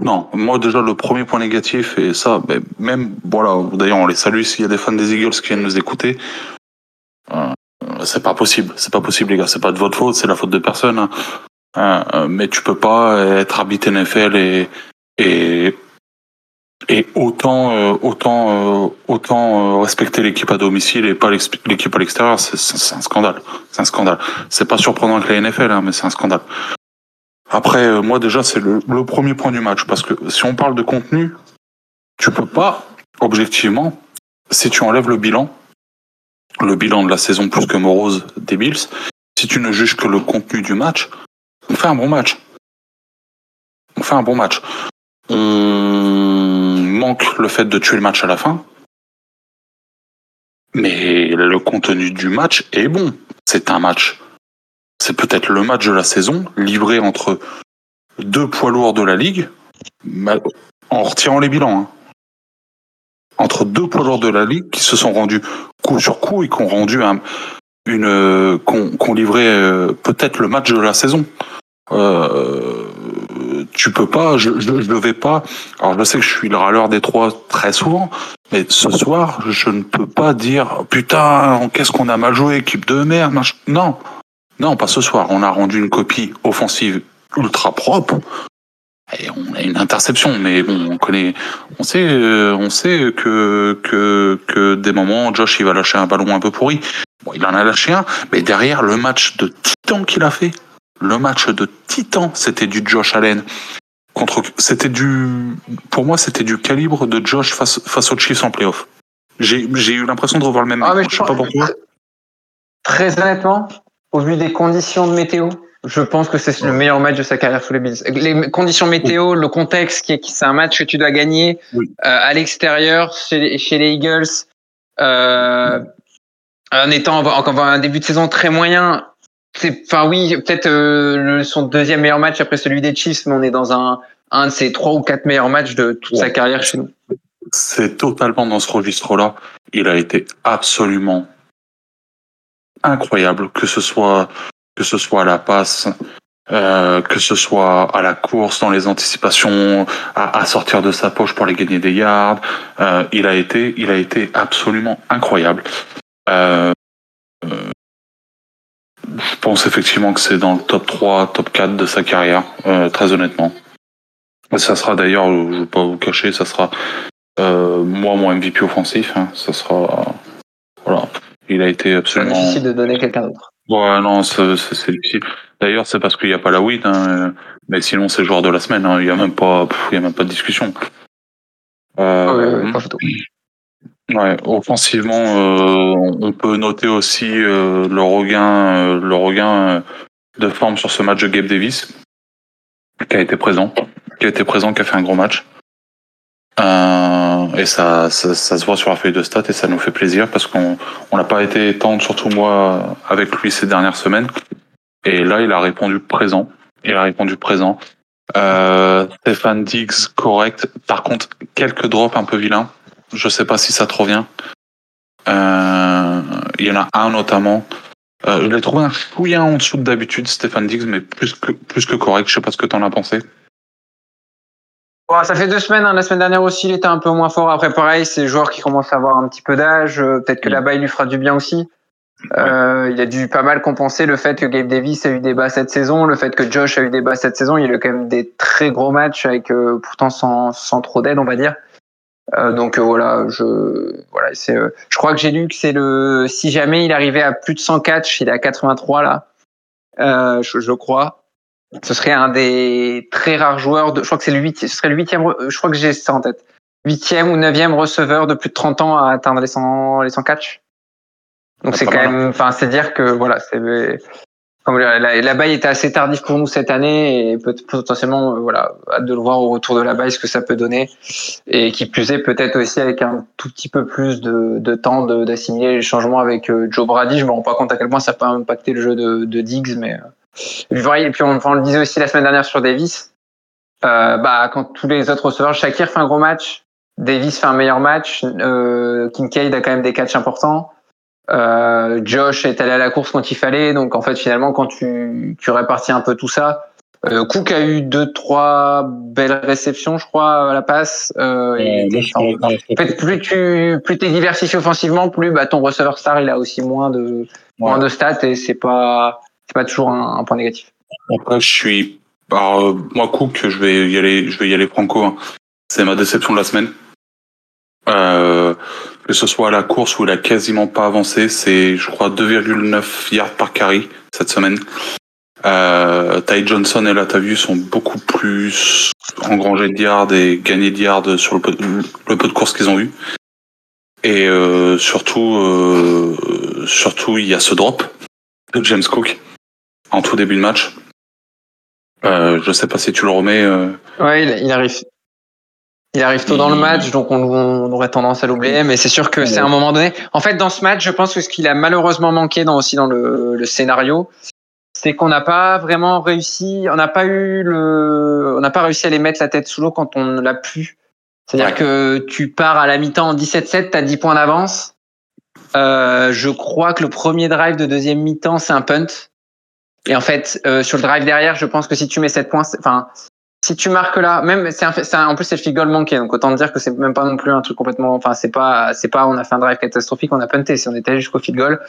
non, moi déjà le premier point négatif et ça, ben, même voilà, d'ailleurs on les salue s'il y a des fans des Eagles qui viennent nous écouter. Euh, c'est pas possible, c'est pas possible les gars, c'est pas de votre faute, c'est la faute de personne. Hein. Euh, mais tu peux pas être arbitre NFL et et et autant euh, autant euh, autant respecter l'équipe à domicile et pas l'équipe à l'extérieur, c'est un scandale, c'est un scandale. C'est pas surprenant que la NFL, hein, mais c'est un scandale. Après, euh, moi déjà, c'est le, premier point du match, parce que si on parle de contenu, tu peux pas, objectivement, si tu enlèves le bilan, le bilan de la saison plus que morose des Bills, si tu ne juges que le contenu du match, on fait un bon match. On fait un bon match. On manque le fait de tuer le match à la fin, mais le contenu du match est bon. C'est un match c'est peut-être le match de la saison, livré entre deux poids lourds de la ligue, en retirant les bilans. Hein. Entre deux poids lourds de la ligue qui se sont rendus coup sur coup et qui ont rendu qu'on livré euh, peut-être le match de la saison. Euh, tu peux pas, je, ne vais pas. Alors je sais que je suis le râleur des trois très souvent, mais ce soir, je ne peux pas dire putain, qu'est-ce qu'on a mal joué, équipe de merde. Non, non, pas ce soir. On a rendu une copie offensive ultra propre. Et on a une interception, mais bon, on connaît, on sait, euh, on sait que que que des moments, Josh il va lâcher un ballon un peu pourri. Bon, il en a lâché un, mais derrière le match de titan qu'il a fait, le match de titan, c'était du Josh Allen contre, c'était du, pour moi, c'était du calibre de Josh face, face aux Chiefs en playoff. J'ai, j'ai eu l'impression de revoir le même. Ah, mais je sais pas pourquoi. Très honnêtement, au vu des conditions de météo, je pense que c'est le meilleur match de sa carrière sous les Bills. Les conditions météo, le contexte, qui c'est un match que tu dois gagner Oui. euh, à l'extérieur chez, chez les Eagles, euh, en étant encore un début de saison très moyen. Enfin oui, peut-être euh, son deuxième meilleur match après celui des Chiefs, mais on est dans un un de ses trois ou quatre meilleurs matchs de toute sa carrière chez nous. C'est totalement dans ce registre-là. Il a été absolument incroyable, que ce soit que ce soit à la passe, euh, que ce soit à la course, dans les anticipations, à, sortir de sa poche pour aller gagner des yards. Euh, il a été, il a été absolument incroyable. Euh, je pense effectivement que c'est dans le top 3, top 4 de sa carrière, très honnêtement. Ça sera d'ailleurs, je ne vais pas vous cacher, ça sera moi mon MVP offensif. Hein, ça sera. Il a été C'est absolument. difficile de donner quelqu'un d'autre. Ouais, non, c'est c'est- c'est difficile. D'ailleurs, c'est parce qu'il n'y a pas la win, hein, mais sinon c'est le joueur de la semaine. hein, Il n'y a même pas, pff, il y a même pas de discussion. Euh, ouais, ouais. Ouais, offensivement, euh, on peut noter aussi euh, le regain, euh, le regain euh, de forme sur ce match de Gabe Davis, qui a été présent, qui a été présent, qui a fait un gros match. Euh, et ça, ça, ça se voit sur la feuille de stats et ça nous fait plaisir parce qu'on on n'a pas été tendre, surtout moi, avec lui ces dernières semaines. Et là, il a répondu présent. Il a répondu présent. Euh, Stéphane Diggs, correct. Par contre, quelques drops un peu vilains. Je sais pas si ça te revient. Euh, il y en a un notamment. Euh, je l'ai trouvé un fouillant en dessous de d'habitude, Stéphane Diggs, mais plus que, plus que correct. Je sais pas ce que t'en as pensé. Bon, ça fait deux semaines. hein. La semaine dernière aussi, il était un peu moins fort. Après, pareil, c'est le joueur qui commence à avoir un petit peu d'âge. Euh, Peut-être que Mm. là-bas, il lui fera du bien aussi. Euh, il a dû pas mal compenser le fait que Gabe Davis a eu des bas cette saison, le fait que Josh a eu des bas cette saison. Il a eu quand même des très gros matchs avec euh, pourtant sans, sans trop d'aide, on va dire. Euh, donc euh, voilà, je voilà, c'est. euh, je crois que j'ai lu que c'est le. Si jamais il arrivait à plus de 100 catchs, il est à 83 là. Euh, je, je crois. Ce serait un des très rares joueurs de. Je crois que c'est le huitième. Ce serait le huitième. re- Je crois que j'ai ça en tête. Huitième ou neuvième receveur de plus de 30 ans à atteindre les 100 les 100 catchs. Donc Ah, c'est quand mal, même. Enfin, c'est dire que voilà, c'est. Comme la, la, la baille était assez tardif pour nous cette année et peut potentiellement euh, voilà hâte de le voir au retour de la baille ce que ça peut donner et qui plus est peut-être aussi avec un tout petit peu plus de, de temps d'assimiler les changements avec euh, Joe Brady je me rends pas compte à quel point ça peut impacter le jeu de, de Diggs mais euh, et puis, voilà, et puis on, le disait aussi la semaine dernière sur Davis euh, bah quand tous les autres receveurs Shakir fait un gros match Davis fait un meilleur match euh, Kincaid a quand même des catchs importants euh, Josh est allé à la course quand il fallait, donc en fait finalement quand tu, tu répartis un peu tout ça, euh, Cook a eu deux trois belles réceptions, je crois, à la passe. Euh, et- en fait, plus tu plus t'es diversifié offensivement, plus bah, ton receveur star il a aussi moins de moins de stats et c'est pas c'est pas toujours un, point négatif. Je suis. Euh, moi, Cook, je vais y aller, je vais y aller franco. hein. C'est ma déception de la semaine. Euh, que ce soit à la course où il a quasiment pas avancé, c'est, je crois, 2,9 yards par carry cette semaine. Euh, Ty Johnson et Latavius sont beaucoup plus engrangés de yards et gagnés de yards sur le peu, le de courses qu'ils ont eu. Et surtout, surtout, il y a ce drop de James Cook en tout début de match. Euh, je sais pas si tu le remets. euh, Ouais, il, il arrive. Il arrive tôt dans le match, donc on, on aurait tendance à l'oublier, mais c'est sûr que c'est à un moment donné. En fait, dans ce match, je pense que ce qu'il a malheureusement manqué dans, aussi dans le, le scénario, c'est qu'on n'a pas vraiment réussi, on n'a pas eu le, on n'a pas réussi à les mettre la tête sous l'eau quand on l'a pu. C'est-à-dire Ouais. que tu pars à la mi-temps en 17-7, t'as 10 points d'avance. Euh, je crois que le premier drive de deuxième mi-temps, c'est un punt. Et en fait, euh, sur le drive derrière, je pense que si tu mets 7 points, enfin, si tu marques là, même c'est en plus c'est le field goal manqué, donc autant dire que c'est même pas non plus un truc complètement, enfin c'est pas, c'est pas, on a fait un drive catastrophique, on a punté, si on était jusqu'au field goal.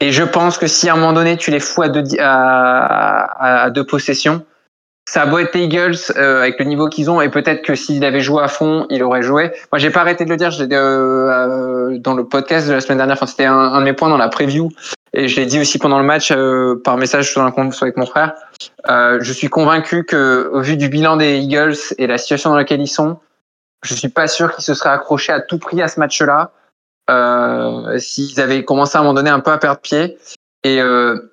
Et je pense que si à un moment donné tu les fous à deux, à, à, deux possessions, ça a beau être les Eagles euh, avec le niveau qu'ils ont, et peut-être que s'il avait joué à fond, il aurait joué. Moi, j'ai pas arrêté de le dire. Euh, euh, dans le podcast de la semaine dernière, enfin c'était un, un de mes points dans la preview. Et je l'ai dit aussi pendant le match euh, par message sur un compte avec mon frère. Euh, je suis convaincu que, au vu du bilan des Eagles et la situation dans laquelle ils sont, je suis pas sûr qu'ils se seraient accrochés à tout prix à ce match-là euh, s'ils avaient commencé à un moment donné un peu à perdre pied. Et euh,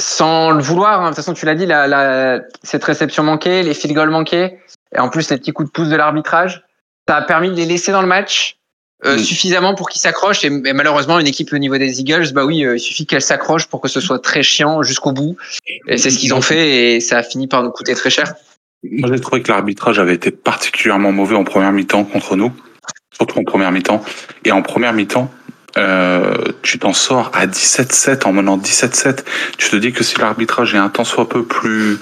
sans le vouloir, hein, de toute façon, tu l'as dit, la, la, cette réception manquée, les field goals manqués, et en plus les petits coups de pouce de l'arbitrage, ça a permis de les laisser dans le match euh, Mm. suffisamment pour qu'ils s'accrochent. Et, et malheureusement, une équipe au niveau des Eagles, bah oui, euh, il suffit qu'elle s'accroche pour que ce soit très chiant jusqu'au bout. Et c'est ce qu'ils ont fait, et ça a fini par nous coûter très cher. Moi, j'ai trouvé que l'arbitrage avait été particulièrement mauvais en première mi-temps contre nous, surtout en première mi-temps. Et en première mi-temps, euh, tu t'en sors à 17-7 en menant 17-7. Tu te dis que si l'arbitrage est un tant soit peu plus,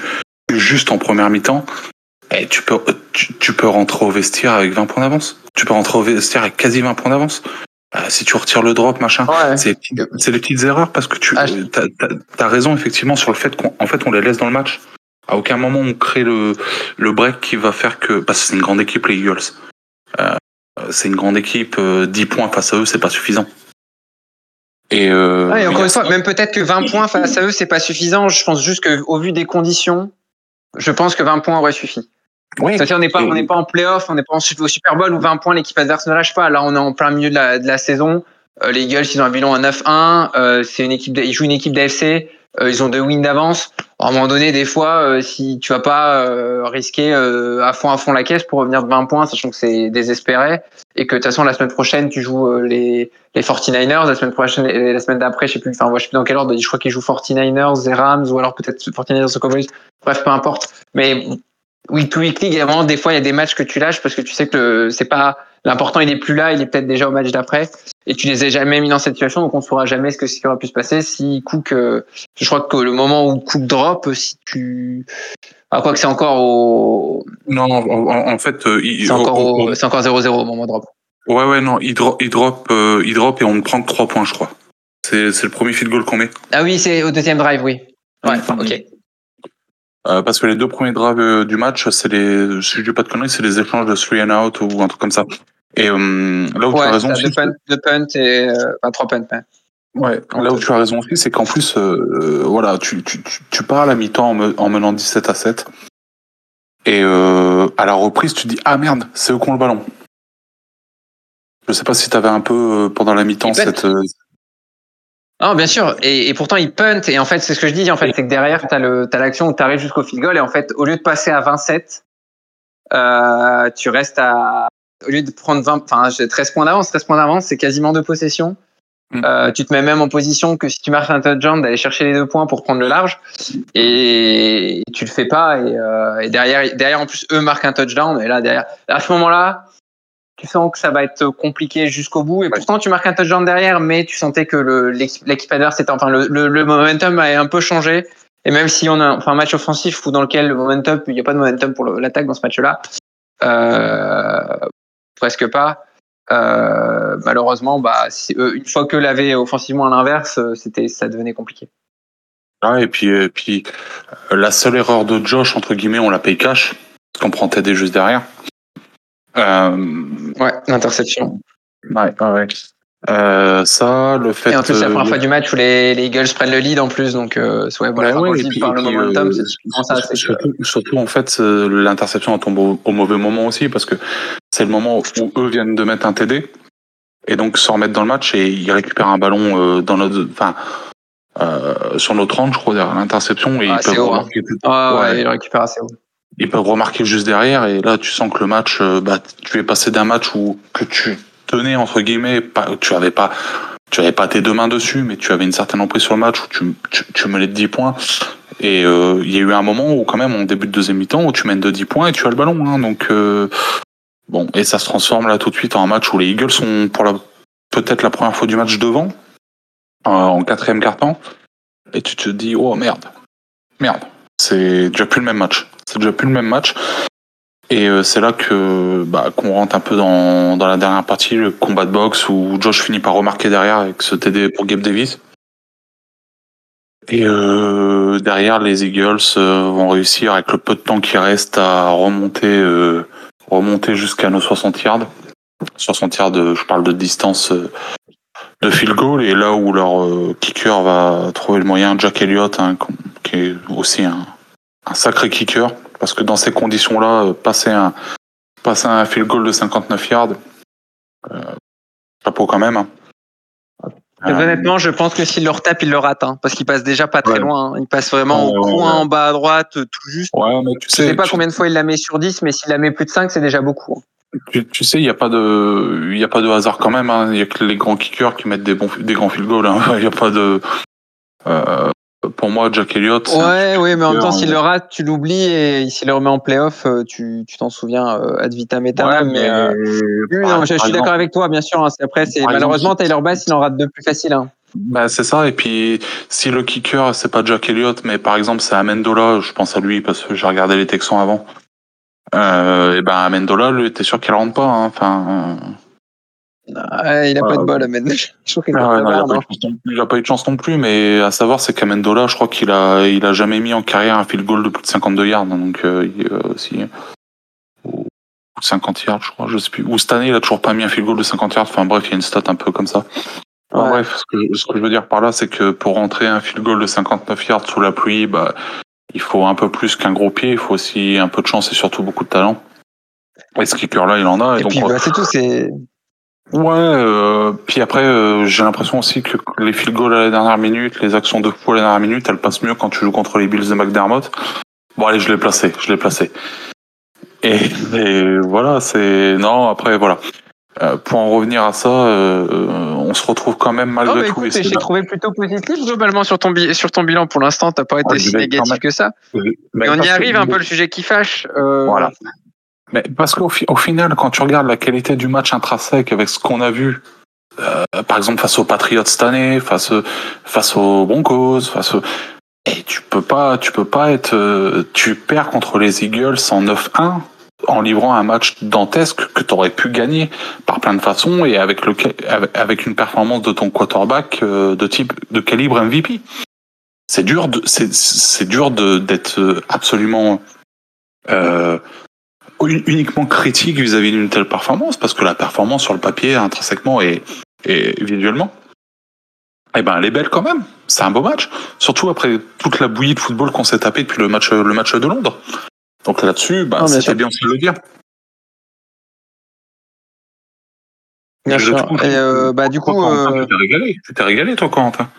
plus juste en première mi-temps, eh, tu peux tu, tu peux rentrer au vestiaire avec 20 points d'avance. Tu peux rentrer au vestiaire avec quasi 20 points d'avance. Euh, si tu retires le drop, machin, Ouais. c'est c'est les petites erreurs parce que tu Ah, as, raison effectivement sur le fait qu'on en fait on les laisse dans le match. À aucun moment on crée le le break qui va faire que parce que c'est une grande équipe les Eagles. Euh, c'est une grande équipe, euh, 10 points face à eux, c'est pas suffisant. Et, euh, et encore une fois, même peut-être que 20 points face à eux, c'est pas suffisant. Je pense juste qu'au vu des conditions, je pense que 20 points aurait suffi. Oui. C'est-à-dire, on n'est pas, on n'est pas en playoff, on n'est pas en, au Super Bowl où 20 points, l'équipe adverse ne lâche pas. Là, on est en plein milieu de la, de la saison. Euh, les Eagles, ils ont un bilan à 9-1. Euh, c'est une équipe, de- ils jouent une équipe d'AFC. Euh, ils ont deux wins d'avance. À un moment donné, des fois, euh, si tu vas pas euh, risquer euh, à fond à fond la caisse pour revenir de 20 points, sachant que c'est désespéré, et que de toute façon la semaine prochaine tu joues euh, les les 49ers, la semaine prochaine et la semaine d'après, je sais plus, enfin je sais plus dans quel ordre, je crois qu'ils jouent 49ers, et Rams ou alors peut-être 49ers ou Cowboys. Bref, peu importe. Mais week to week league, il y a vraiment des fois il y a des matchs que tu lâches parce que tu sais que c'est pas l'important, il est plus là, il est peut-être déjà au match d'après et tu les as jamais mis dans cette situation donc on ne saura jamais ce que ce qui aurait pu se passer si Cook euh, je crois que le moment où Cook drop si tu ah, quoi que c'est encore au Non, en, en- fait, euh, c'est encore au- c'est encore 0-0 au moment drop. Ouais, ouais, non, il, dro- il drop, euh, il drop et on prend que 3 points, je crois. C'est c'est le premier field goal qu'on met. Ah oui, c'est au deuxième drive, oui. Ouais. OK. Euh, parce que les deux premiers drives euh, du match, c'est les, si je dis pas de conneries, c'est les échanges de three and out ou un truc comme ça. Et euh, là où tu as raison aussi, deux et euh, enfin, trois punts. ouais. ouais, là où tu as raison aussi, c'est qu'en plus, euh, voilà, tu, tu, tu, tu pars à la mi-temps en, me- en menant 17 à 7. Et euh, à la reprise, tu dis ah merde, c'est eux qui ont le ballon. Je sais pas si tu avais un peu euh, pendant la mi-temps cette. Non, bien sûr. Et, et pourtant, il punt. Et en fait, c'est ce que je dis. En fait, c'est que derrière, t'as le, t'as l'action où t'arrives jusqu'au field goal. Et en fait, au lieu de passer à 27, euh, tu restes à, au lieu de prendre 20, enfin, j'ai 13 points d'avance, 13 points d'avance, c'est quasiment deux possessions. Mm. Euh, tu te mets même en position que si tu marques un touchdown, d'aller chercher les deux points pour prendre le large. Et tu le fais pas. Et, euh, et derrière, derrière, en plus, eux marquent un touchdown. Et là, derrière, à ce moment-là, tu sens que ça va être compliqué jusqu'au bout. Et pourtant, tu marques un touchdown derrière, mais tu sentais que l'équipe adverse était, enfin, le, le, le momentum a un peu changé. Et même si on a enfin, un match offensif ou dans lequel le momentum, il n'y a pas de momentum pour l'attaque dans ce match-là, euh, presque pas. Euh, malheureusement, bah, si, euh, une fois que l'avait offensivement à l'inverse, c'était, ça devenait compliqué. Ah, et puis, et puis la seule erreur de Josh, entre guillemets, on la paye cash, parce qu'on prend TD juste derrière. Euh, Ouais, l'interception. ouais, ouais. Euh, ça, le fait. Et en plus, c'est la première fois du match où les, les Eagles prennent le lead en plus, donc euh, ouais, voilà, Bah ouais, et puis- par le momentum, c'est ça. que- Surtout, en fait, l'interception tombe au, au mauvais moment aussi, parce que c'est le moment où eux viennent de mettre un TD, et donc se remettre dans le match, et ils récupèrent un ballon dans notre, enfin, euh, sur notre range, je crois, derrière l'interception, et Ah, ils peuvent haut, hein. Ah ouais, Ouais. il le récupère assez haut. Ils peuvent remarquer juste derrière et là tu sens que le match euh, bah tu es passé d'un match où que tu tenais entre guillemets pas tu avais pas tu avais pas tes deux mains dessus mais tu avais une certaine emprise sur le match où tu tu, tu menais de 10 points. Et euh, il y a eu un moment où quand même en début de deuxième mi-temps où tu mènes de 10 points et tu as le ballon hein, donc euh, bon et ça se transforme là tout de suite en un match où les Eagles sont pour la peut-être la première fois du match devant en quatrième quart-temps. Et tu te dis oh merde. Merde c'est déjà plus le même match. C'est déjà plus le même match. Et euh, c'est là que bah, qu'on rentre un peu dans, dans la dernière partie, le combat de boxe où Josh finit par remarquer derrière avec ce TD pour Gabe Davis. Et euh, derrière, les Eagles euh, vont réussir avec le peu de temps qui reste à remonter, remonter jusqu'à nos 60 yards. 60 yards, euh, je parle de distance, de field goal et là où leur kicker va trouver le moyen, Jack Elliott, hein, est aussi un, un, sacré kicker, parce que dans ces conditions-là, euh, passer un passer un field goal de 59 yards, euh, chapeau quand même. Hein. honnêtement, je pense que s'il le retape, il le rate, hein, parce qu'il passe déjà pas très loin. Hein. Il passe vraiment au coin en bas à droite, tout juste. Mais tu sais, je sais pas combien de fois il la met sur 10, mais s'il la met plus de 5, c'est déjà beaucoup. Tu, tu, sais, il n'y a pas de, y a pas de hasard quand même. Il y a que les grands kickers qui mettent des bons, des grands field goals. Il n'y a pas de. Euh, pour moi, Jack Elliott. Ouais, oui, mais en même temps, s'il le rate, tu l'oublies et s'il le remet en playoff, euh, tu t'en souviens euh, ad vitam aeternam. Ouais, mais, euh, oui, non, je, je, suis d'accord avec toi, bien sûr. Hein. Après, c'est malheureusement Taylor Bass, il en rate de plus facile. Hein. Bah, c'est ça. Et puis, si le kicker, c'est pas Jack Elliott, mais par exemple, c'est Amendola, je pense à lui parce que j'ai regardé les Texans avant. Euh, et ben Amendola, lui, t'es sûr qu'il rentre pas. Hein. Enfin. Ah, il a pas de bol, Amendola. Je qu'il ah, a pas il a pas eu de chance non plus, mais à savoir, c'est qu'Amendola, je crois qu'il a, il a jamais mis en carrière un field goal de plus de 52 yards. Donc, euh, il, aussi, ou 50 yards, je crois, je sais plus. Ou cette année, il a toujours pas mis un field goal de 50 yards. Enfin, bref, il y a une stat un peu comme ça. Ouais. bref, ce que, ce que, je veux dire par là, c'est que pour rentrer un field goal de 59 yards sous la pluie, bah, il faut un peu plus qu'un gros pied, il faut aussi un peu de chance et surtout beaucoup de talent. Et ce kicker-là, il en a. Et, et donc, puis, bah, c'est tout, c'est. Ouais, euh, puis après, euh, j'ai l'impression aussi que les field goals à la dernière minute, les actions de fou à la dernière minute, elles passent mieux quand tu joues contre les Bills de McDermott. Bon, allez, je l'ai placé, je l'ai placé. Et, et voilà, c'est. Non, après, voilà. Euh, pour en revenir à ça, euh, on se retrouve quand même malgré non, tout. J'ai trouvé plutôt positif globalement sur ton, sur ton bilan. Pour l'instant, t'as pas été oh, si négatif que ça. Mais on y arrive un peu le sujet qui fâche. Euh... Voilà. Mais parce qu'au au final, quand tu regardes la qualité du match intrinsèque avec ce qu'on a vu, euh, par exemple face aux Patriots cette année, face face aux Broncos, face aux... et tu peux pas, tu peux pas être, euh, tu perds contre les Eagles en 9-1 en livrant un match dantesque que tu aurais pu gagner par plein de façons et avec le avec une performance de ton quarterback euh, de type de calibre MVP. C'est dur c'est dur d'être absolument uniquement critique vis-à-vis d'une telle performance parce que la performance sur le papier intrinsèquement et, et visuellement eh ben elle est belle quand même. C'est un beau match, surtout après toute la bouillie de football qu'on s'est tapé depuis le match le match de Londres. Donc là-dessus, bah, c'était bien de le dire. Bien sûr. Et euh, bah, du coup. Euh... Tu t'es régalé. Tu t'es régalé, toi, Quentin?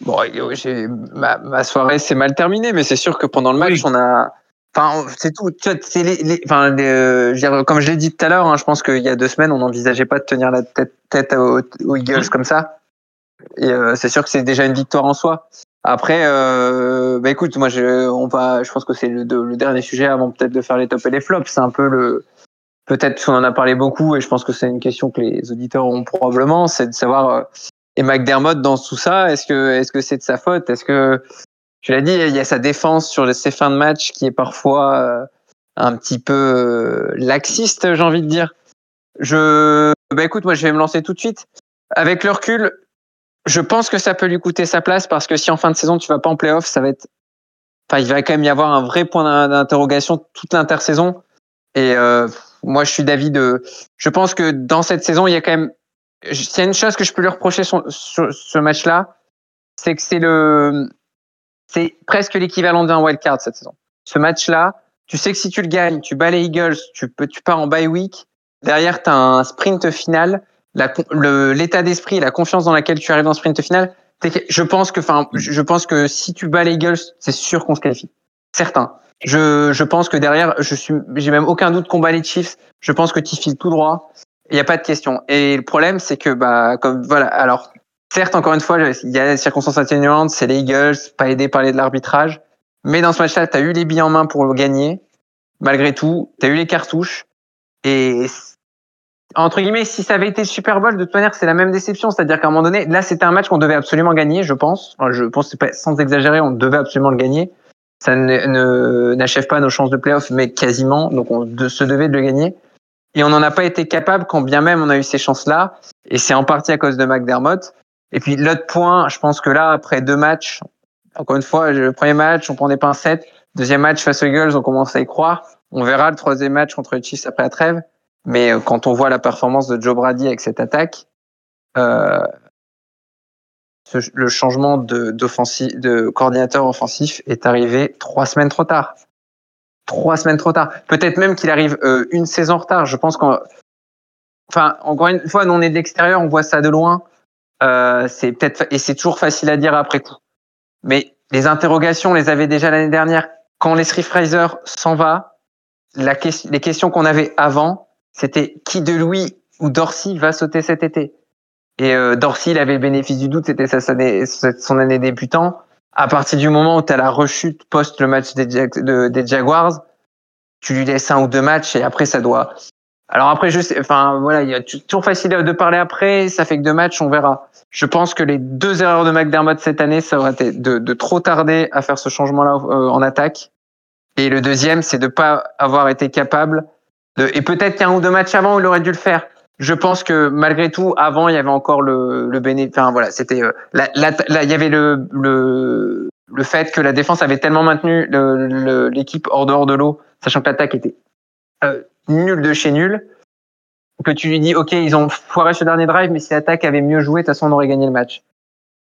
Bon, ma, ma soirée s'est mal terminée, mais c'est sûr que pendant le match, oui. on a. Enfin, c'est tout. C'est les, les, enfin, les, euh, je comme je l'ai dit tout à l'heure, hein, je pense qu'il y a deux semaines, on n'envisageait pas de tenir la tête, tête aux, aux Eagles mmh. comme ça. Et euh, c'est sûr que c'est déjà une victoire en soi. Après, euh, bah écoute, moi, je, on va, je pense que c'est le, le, dernier sujet avant peut-être de faire les tops et les flops. C'est un peu le, peut-être qu'on en a parlé beaucoup et je pense que c'est une question que les auditeurs ont probablement, c'est de savoir euh, et McDermott dans tout ça, est-ce que, est-ce que c'est de sa faute, est-ce que, tu l'as dit, il y a sa défense sur ses fins de match qui est parfois euh, un petit peu euh, laxiste, j'ai envie de dire. Je, bah écoute, moi, je vais me lancer tout de suite. Avec le recul, je pense que ça peut lui coûter sa place parce que si en fin de saison tu vas pas en playoff, ça va être, enfin, il va quand même y avoir un vrai point d'interrogation toute l'intersaison. Et euh, moi, je suis d'avis de, je pense que dans cette saison, il y a quand même, s'il y a une chose que je peux lui reprocher sur, sur ce match-là, c'est que c'est le, c'est presque l'équivalent d'un wild card cette saison. Ce match-là, tu sais que si tu le gagnes, tu bats les Eagles, tu peux, tu pars en bye week. Derrière, tu as un sprint final l'état d'esprit, la confiance dans laquelle tu arrives dans le sprint final, je pense que, enfin, je pense que si tu bats les Eagles, c'est sûr qu'on se qualifie. Certain. Je, je pense que derrière, je suis, j'ai même aucun doute qu'on bat les Chiefs. Je pense que tu files tout droit. Il n'y a pas de question. Et le problème, c'est que, bah, comme, voilà, alors, certes, encore une fois, il y a des circonstances atténuantes, c'est les Eagles, pas aidé par les de l'arbitrage. Mais dans ce match-là, tu as eu les billes en main pour le gagner. Malgré tout, tu as eu les cartouches. Et entre guillemets, si ça avait été Super Bowl, de toute manière, c'est la même déception. C'est-à-dire qu'à un moment donné, là, c'était un match qu'on devait absolument gagner, je pense. Je pense, pas, sans exagérer, on devait absolument le gagner. Ça n'achève pas nos chances de playoff, mais quasiment. Donc, on se devait de le gagner. Et on n'en a pas été capable, quand bien même on a eu ces chances-là. Et c'est en partie à cause de McDermott. Et puis, l'autre point, je pense que là, après deux matchs, encore une fois, le premier match, on prend des pincettes. Deuxième match face aux Eagles, on commence à y croire. On verra le troisième match contre les Chiefs après la trêve. Mais euh, quand on voit la performance de Joe Brady avec cette attaque, euh, le changement de, de coordinateur offensif est arrivé trois semaines trop tard. Trois semaines trop tard. Peut-être même qu'il arrive euh, une saison en retard. Je pense qu'on, enfin, encore une fois, nous on est de l'extérieur, on voit ça de loin. Euh, c'est peut-être et c'est toujours facile à dire après coup. Mais les interrogations, on les avait déjà l'année dernière. Quand les Fraser s'en va, la les questions qu'on avait avant, c'était qui de Louis ou Dorsey va sauter cet été? Et euh, Dorsey, il avait le bénéfice du doute, c'était son année débutant. À partir du moment où tu as la rechute post le match des, des Jaguars, tu lui laisses un ou deux matchs et après ça doit. Alors après, je enfin voilà, il y a toujours facile de parler après. Ça fait que deux matchs, on verra. Je pense que les deux erreurs de McDermott cette année, ça aurait été de, de trop tarder à faire ce changement-là euh, en attaque. Et le deuxième, c'est de pas avoir été capable de. Et peut-être qu'un ou deux matchs avant, il aurait dû le faire je pense que malgré tout, avant, il y avait encore le, le bénéfice. Enfin voilà, c'était euh, là, il y avait le, le le fait que la défense avait tellement maintenu l'équipe hors dehors de l'eau, sachant que l'attaque était euh, nulle de chez nul, que tu lui dis ok, ils ont foiré ce dernier drive, mais si l'attaque avait mieux joué, de toute façon on aurait gagné le match.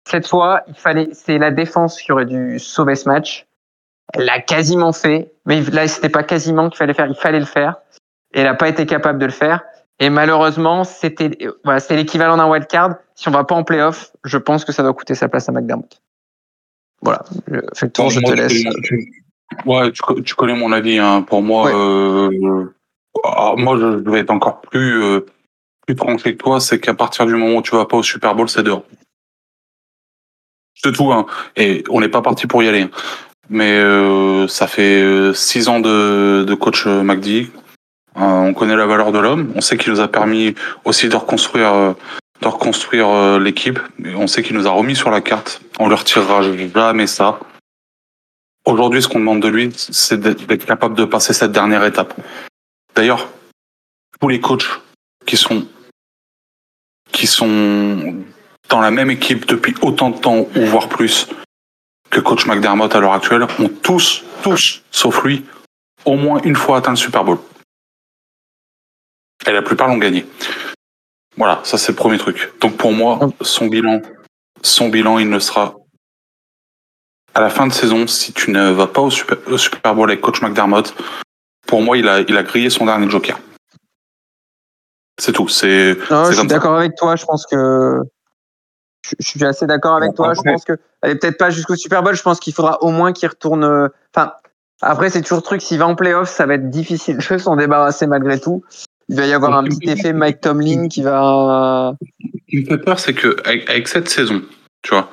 Cette fois, il fallait, c'est la défense qui aurait dû sauver ce match. Elle l'a quasiment fait, mais là c'était pas quasiment qu'il fallait faire, il fallait le faire. Et elle n'a pas été capable de le faire. Et malheureusement, c'était voilà, l'équivalent d'un wild card. Si on va pas en playoff, je pense que ça doit coûter sa place à McDermott. Voilà, fais le tour, je te laisse. ouais, tu, connais mon avis. Hein. Pour moi, euh, ah, moi, je vais être encore plus euh, plus tranquille que toi. C'est qu'à partir du moment où tu vas pas au Super Bowl, c'est dehors. C'est tout. Hein. Et on n'est pas parti pour y aller. Hein. Mais euh, ça fait euh, six ans de, de coach McD euh, on connaît la valeur de l'homme. On sait qu'il nous a permis aussi de reconstruire, euh, de reconstruire euh, l'équipe. On sait qu'il nous a remis sur la carte. On ne retirera jamais ça. Aujourd'hui, ce qu'on demande de lui, c'est d'être capable de passer cette dernière étape. D'ailleurs, tous les coachs qui sont qui sont dans la même équipe depuis autant de temps ou voire plus que coach McDermott à l'heure actuelle ont tous, tous, sauf lui, au moins une fois atteint le Super Bowl. Et la plupart l'ont gagné. Voilà, ça c'est le premier truc. Donc pour moi, son bilan, son bilan, il ne sera à la fin de saison, si tu ne vas pas au Super, Bowl avec coach McDermott, pour moi, il a, il a grillé son dernier joker. C'est tout. C'est. je suis d'accord avec toi. Je pense que je, suis assez d'accord avec toi. Je pense que elle est peut-être pas jusqu'au Super Bowl. Je pense qu'il faudra au moins qu'il retourne. Enfin, après c'est toujours le truc. S'il va en playoff, ça va être difficile de s'en débarrasser malgré tout il va y avoir un petit effet Mike Tomlin qui va. Ce qui me fait peur, c'est que avec, cette saison, tu vois,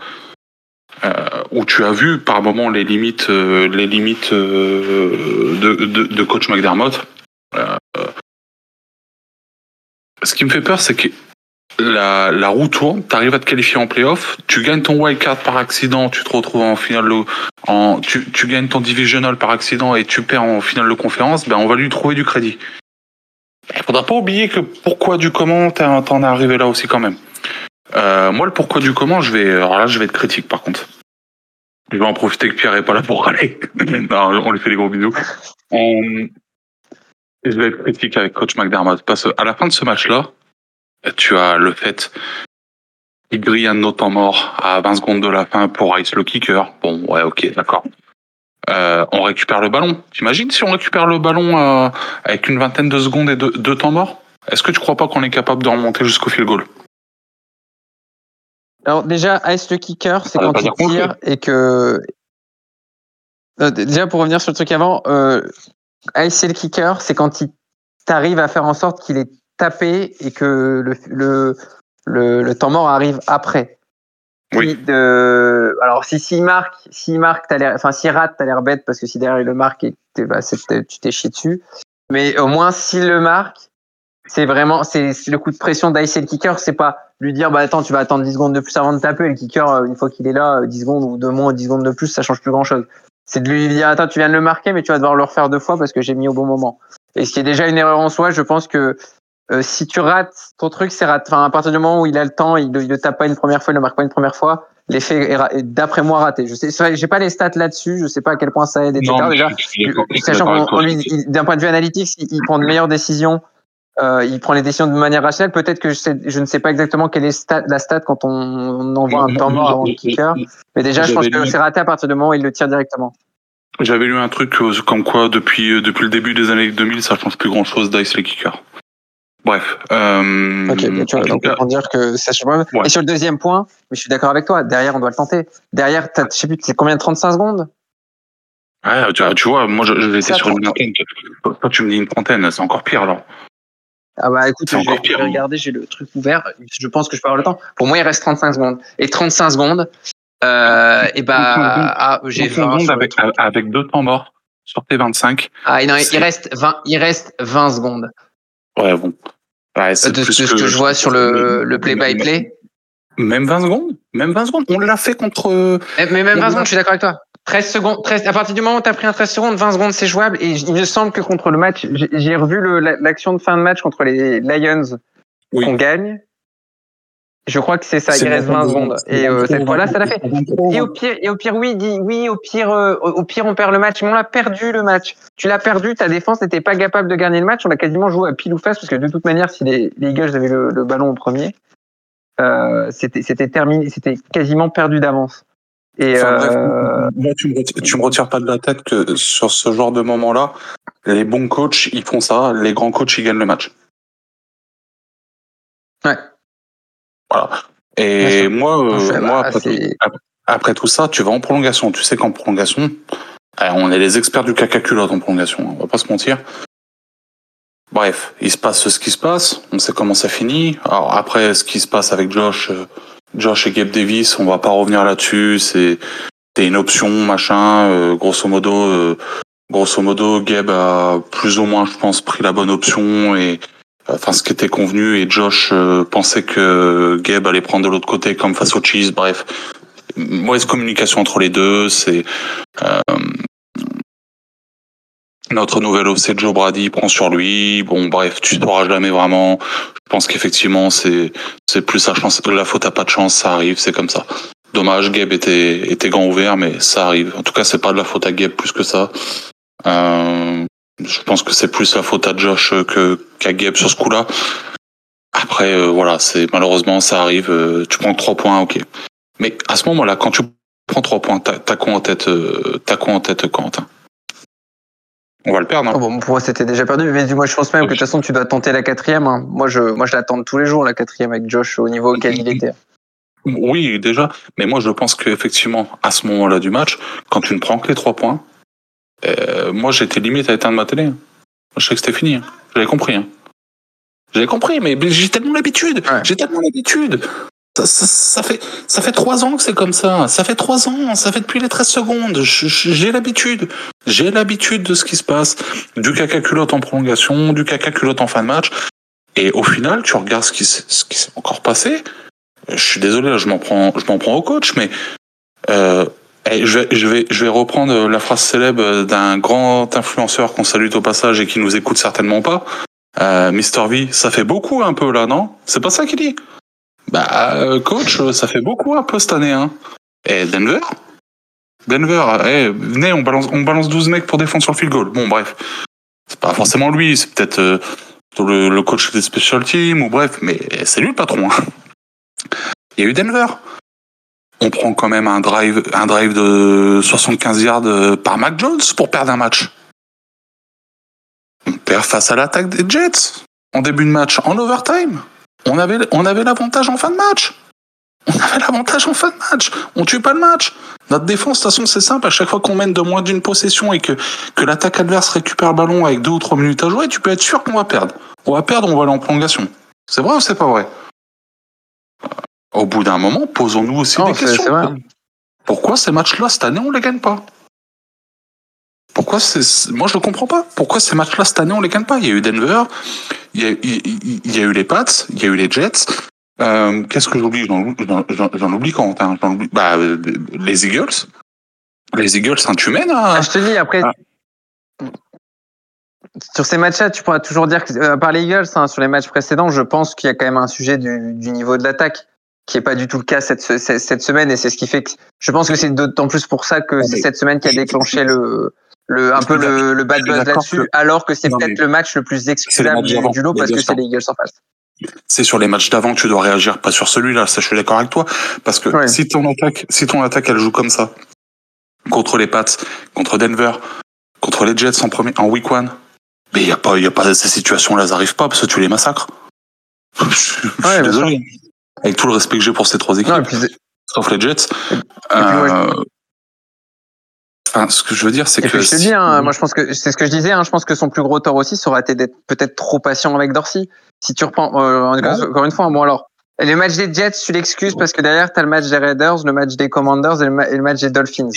euh, où tu as vu par moment les limites, euh, les limites euh, de, de, coach McDermott. ce qui me fait peur, c'est que la, la roue tourne, tu arrives à te qualifier en playoff, tu gagnes ton wildcard par accident, tu te retrouves en finale en tu, tu gagnes ton divisional par accident et tu perds en finale de conférence, ben on va lui trouver du crédit. Il faudra pas oublier que pourquoi du comment t'en es arrivé là aussi quand même. Euh, moi, le pourquoi du comment, je vais, alors là, je vais être critique par contre. Je vais en profiter que Pierre est pas là pour râler. on lui fait des gros bisous. Euh, je vais être critique avec coach McDermott parce qu'à la fin de ce match-là, tu as le fait qu'il grille un autre temps mort à 20 secondes de la fin pour Ice le kicker. Bon, ouais, ok, d'accord. Euh, on récupère le ballon. T'imagines si on récupère le ballon euh, avec une vingtaine de secondes et deux, temps morts? Est-ce que tu crois pas qu'on est capable de remonter jusqu'au field goal? Alors déjà, Ice le kicker, c'est quand il tire et que... Euh, déjà, pour revenir sur le truc avant, Ice le kicker, c'est quand il t'arrive à faire en sorte qu'il est tapé et que le, le temps mort arrive après. Oui. De... Alors, si s'il marque, s'il marque, t'as l'air, enfin, s'il rate, t'as l'air bête parce que si derrière il le marque, et bah, tu t'es chié dessus. Mais au moins, s'il le marque, c'est vraiment, c'est le coup de pression d'Ice le kicker, c'est pas lui dire, bah, attends, tu vas attendre 10 secondes de plus avant de taper. le kicker, euh, une fois qu'il est là, 10 secondes ou deux moins, 10 secondes de plus, ça change plus grand chose. C'est de lui dire, attends, tu viens de le marquer, mais tu vas devoir le refaire deux fois parce que j'ai mis au bon moment. Et ce qui est déjà une erreur en soi, je pense que euh, si tu rates ton truc, c'est raté. Enfin, à partir du moment où il a le temps, il ne tape pas une première fois, il ne marque pas une première fois, l'effet est, d'après moi raté. Je sais, j'ai pas les stats là-dessus, je sais pas à quel point ça aide, etc. déjà, sachant qu'on d'un point de vue analytique, il, prend de meilleures décisions Euh, il prend les décisions de manière rationnelle. Peut-être que je, sais, je, ne sais pas exactement quelle est stat, la stat quand on, on envoie un temps mort avant le kicker. Mais déjà, je pense que c'est raté à partir du moment où il le tire directement. J'avais lu un truc comme quoi depuis depuis le début des années 2000, ça change plus grand chose d'ice les kickers. Bref. Euh, ok, tu vois, donc on dire que ça change pas. Ouais. Et sur le deuxième point, mais je suis d'accord avec toi. Derrière, on doit le tenter. Derrière, je sais plus, c'est combien de 35 secondes? Ouais, tu, vois, moi, j'étais sur une vingtaine. Toi, tu me dis une trentaine, c'est encore pire alors. Ah bah écoute, je vais, pire, regarder, j'ai le truc ouvert. Je pense que je peux avoir le temps. Pour moi, il reste 35 secondes. Et 35 secondes, euh, et bah, ah, j'ai 20 secondes avec, avec deux temps morts sur tes 25. Ah non, il reste 20, il reste 20 secondes. Ouais, bon. Ouais, de, de ce que, que je vois sur le, le play-by-play. Même 20 secondes Même 20 secondes On l'a fait contre. Mais même 20 secondes, je suis d'accord avec toi. 13 secondes, 13, à partir du moment où tu as pris un 13 secondes, 20 secondes, c'est jouable. Et il me semble que contre le match, j'ai revu l'action de fin de match contre les Lions oui. qu'on gagne. Je crois que c'est ça, il reste 20 secondes. Et euh, cette fois-là, ça l'a fait. Et au pire, et au pire, oui, dit, oui, au pire, euh, au pire, on perd le match. Mais on l'a perdu le match. Tu l'as perdu, ta défense n'était pas capable de gagner le match. On a quasiment joué à pile ou face parce que de toute manière, si les, les Eagles avaient le, le ballon au premier, euh, c'était terminé, c'était quasiment perdu d'avance. Et enfin, euh... bref, tu, me retires, tu me retires pas de la tête que sur ce genre de moment-là, les bons coachs, ils font ça, les grands coachs, ils gagnent le match. Ouais. Voilà. Et moi, euh, moi après, tout, après, tout, ça, tu vas en prolongation. Tu sais qu'en prolongation, eh, on est les experts du caca culotte en prolongation. On va pas se mentir. Bref, il se passe ce qui se passe. On sait comment ça finit. Alors après, ce qui se passe avec Josh, euh, Josh et Gabe Davis, on va pas revenir là-dessus. C'est une option, machin. Euh, grosso modo, euh, grosso modo, Gabe a plus ou moins, je pense, pris la bonne option et enfin ce qui était convenu. Et Josh euh, pensait que Gabe allait prendre de l'autre côté comme face au cheese. Bref, mauvaise communication entre les deux. C'est notre nouvel OC Joe Brady prend sur lui. Bon, bref, tu sauras jamais vraiment. Je pense qu'effectivement, c'est c'est plus sa chance. La faute à pas de chance, ça arrive, c'est comme ça. Dommage, Gabe était était grand ouvert, mais ça arrive. En tout cas, c'est pas de la faute à Gabe plus que ça. Euh, je pense que c'est plus la faute à Josh que qu'à Gabe sur ce coup-là. Après, euh, voilà, c'est malheureusement ça arrive. Euh, tu prends trois points, ok. Mais à ce moment-là, quand tu prends trois points, t'as quoi en tête euh, T'as quoi en tête, Quentin? On va le perdre. Hein. Oh bon, pour moi, c'était déjà perdu. Mais moi, je pense même que de toute façon, tu dois tenter la quatrième. Hein. Moi, je, moi, je l'attends tous les jours, la quatrième avec Josh au niveau auquel il était. Oui, déjà. Mais moi, je pense qu'effectivement, à ce moment-là du match, quand tu ne prends que les trois points, euh, moi, j'étais limite à éteindre ma télé. Moi, je savais que c'était fini. Hein. J'avais compris. Hein. J'avais compris, mais j'ai tellement l'habitude. Ouais. J'ai tellement l'habitude. Ça, fait ça fait trois ans que c'est comme ça. Ça fait trois ans. Ça fait depuis les 13 secondes. J'ai l'habitude. J'ai l'habitude de ce qui se passe. Du caca culotte en prolongation, du caca culotte en fin de match. Et au final, tu regardes ce qui, ce qui s'est encore passé. Je suis désolé, là, je m'en prends, je m'en prends au coach, mais euh, je vais, je vais, reprendre la phrase célèbre d'un grand influenceur qu'on salue au passage et qui nous écoute certainement pas. Euh, Mister V, ça fait beaucoup un peu là, non? C'est pas ça qu'il dit? Bah, euh, coach, ça fait beaucoup un peu cette année. Hein. Et Denver? Denver, eh, venez, on balance, on balance 12 mecs pour défendre sur le field goal. Bon, bref. C'est pas forcément lui, c'est peut-être euh, le, le, coach des special teams, ou bref, mais c'est lui le patron. Hein. Il y a eu Denver. On prend quand même un drive, un drive de 75 yards euh, par Mac Jones pour perdre un match. On perd face à l'attaque des Jets en début de match, en overtime. On avait, on avait l'avantage en fin de match. On avait l'avantage en fin de match. On tue pas le match. Notre défense, de toute façon, c'est simple. À chaque fois qu'on mène de moins d'une possession et que, que l'attaque adverse récupère le ballon avec deux ou trois minutes à jouer, tu peux être sûr qu'on va perdre. On va perdre, on va aller en prolongation. C'est vrai ou c'est pas vrai? Au bout d'un moment, posons-nous aussi non, des questions. Pourquoi ces matchs-là, cette année, on les gagne pas? Pourquoi c'est moi je ne comprends pas. Pourquoi ces matchs-là cette année on les gagne pas? Il y a eu Denver il y a, il, il y a eu les Pats il y a eu les Jets. Euh, qu'est-ce que j'oublie? J'en oublie quand hein, oublie, bah, Les Eagles. Les Eagles, hein, tu mènes à... ah, Je te dis, après, ah. sur ces matchs-là, tu pourras toujours dire que, euh, par les Eagles, hein, sur les matchs précédents, je pense qu'il y a quand même un sujet du, du niveau de l'attaque qui n'est pas du tout le cas cette, cette, cette semaine et c'est ce qui fait que je pense que c'est d'autant plus pour ça que c'est cette semaine qui a déclenché le, le, un peu le, le bad buzz là-dessus, alors que c'est peut-être le match le plus excusable du, du lot parce que c'est les Eagles en face. C'est sur les matchs d'avant que tu dois réagir, pas sur celui-là. Ça, je suis d'accord avec toi. Parce que si ton attaque, si ton attaque, elle joue comme ça, contre les Pats, contre Denver, contre les Jets en premier, en week one, mais il y a pas, il y a pas ces situations-là, elles arrivent pas parce que tu les massacres. je, suis désolé. Avec tout le respect que j'ai pour ces trois équipes, sauf les Jets. Euh, Enfin, ce que je veux dire, c'est que. je te dis, hein, moi, je pense que c'est ce que je disais. Hein, je pense que son plus gros tort aussi, ça aurait été d'être peut-être trop patient avec Dorsey. Si tu reprends, euh, encore une fois, bon alors, le match des Jets, tu l'excuses parce que derrière, tu as le match des Raiders, le match des Commanders et le, match des Dolphins.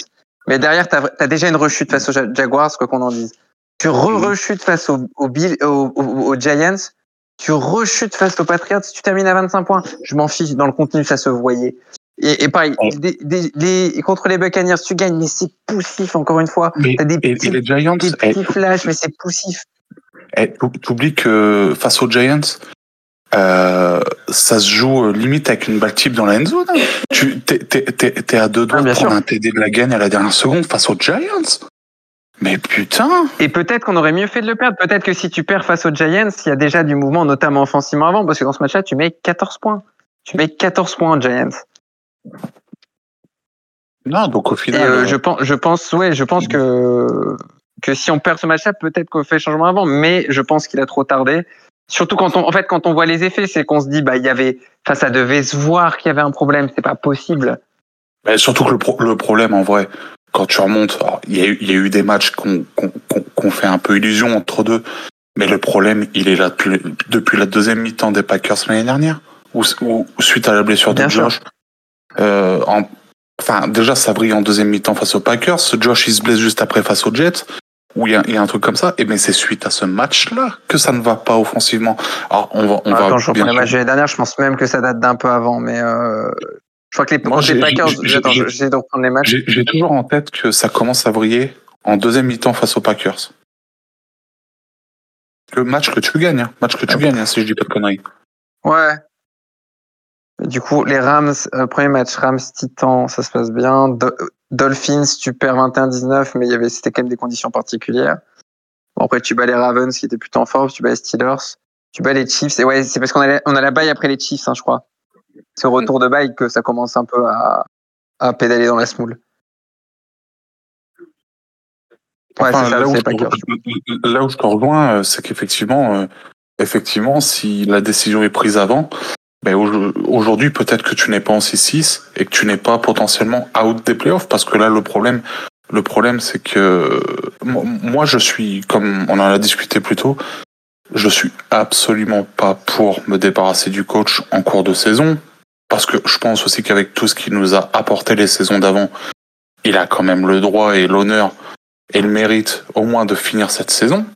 Mais derrière, tu as, déjà une rechute face aux Jaguars, quoi qu'on en dise. Tu re-rechutes face aux, aux, aux, Giants. Tu rechutes face aux Patriots. Tu termines à 25 points. Je m'en fiche. Dans le contenu, ça se voyait. Et, et pareil, des, des, contre les Buccaneers, tu gagnes, mais c'est poussif, encore une fois. Mais, T'as des petits, les Giants, des petits flashs, mais c'est poussif. T'oublies que face aux Giants, euh, ça se joue euh, limite avec une balle type dans la end zone. Tu t'es, à deux doigts ah, pour un TD de la gagne à la dernière seconde face aux Giants. Mais putain Et peut-être qu'on aurait mieux fait de le perdre. Peut-être que si tu perds face aux Giants, il y a déjà du mouvement, notamment offensivement avant, parce que dans ce match-là, tu mets 14 points. Tu mets 14 points aux Giants. Non, donc au final. Euh, je pense, je pense, ouais, je pense que que si on perd ce match-là, peut-être qu'on fait changement avant, mais je pense qu'il a trop tardé. Surtout quand on, en fait, quand on voit les effets, c'est qu'on se dit, bah, il y avait, enfin, ça devait se voir qu'il y avait un problème. C'est pas possible. Mais surtout que le, le, problème, en vrai, quand tu remontes, il y, a eu, il y a eu des matchs qu'on fait un peu illusion entre deux, mais le problème, il est là depuis, depuis la deuxième mi-temps des Packers l'année dernière, ou, ou, suite à la blessure de Josh. Euh, en, enfin, déjà, ça brille en deuxième mi-temps face aux Packers. Josh, il se blesse juste après face aux Jets. Où il y, a, y a un truc comme ça. Et bien, c'est suite à ce match-là que ça ne va pas offensivement. Alors, on va, on va quand je reprends les matchs de l'année dernière, je pense même que ça date d'un peu avant, mais euh, je crois que les, Moi, les Packers, j'essaie de reprendre les matchs. J'ai toujours en tête que ça commence à briller en deuxième mi-temps face aux Packers. Le match que tu gagnes, hein. match que tu ah gagnes, hein, si je dis pas de conneries. Ouais, du coup, les Rams, euh, premier match Rams Titan, ça se passe bien. Dolphins, tu perds 21-19, mais c'était quand même des conditions particulières. Bon, après, tu bats les Ravens qui étaient plutôt en forme, tu bats les Steelers, tu bats les Chiefs. Et ouais, c'est parce qu'on a, on a la baille après les Chiefs, hein, je crois. C'est au retour de baille que ça commence un peu à, à pédaler dans la smoule. Ouais, ça, là, où je, là, où je te rejoins, euh, c'est qu'effectivement, euh, effectivement, si la décision est prise avant, ben aujourd'hui peut-être que tu n'es pas en 6-6 et que tu n'es pas potentiellement out des playoffs parce que là le problème le problème c'est que moi je suis comme on en a discuté plus tôt je suis absolument pas pour me débarrasser du coach en cours de saison parce que je pense aussi qu'avec tout ce qu'il nous a apporté les saisons d'avant il a quand même le droit et l'honneur et le mérite au moins de finir cette saison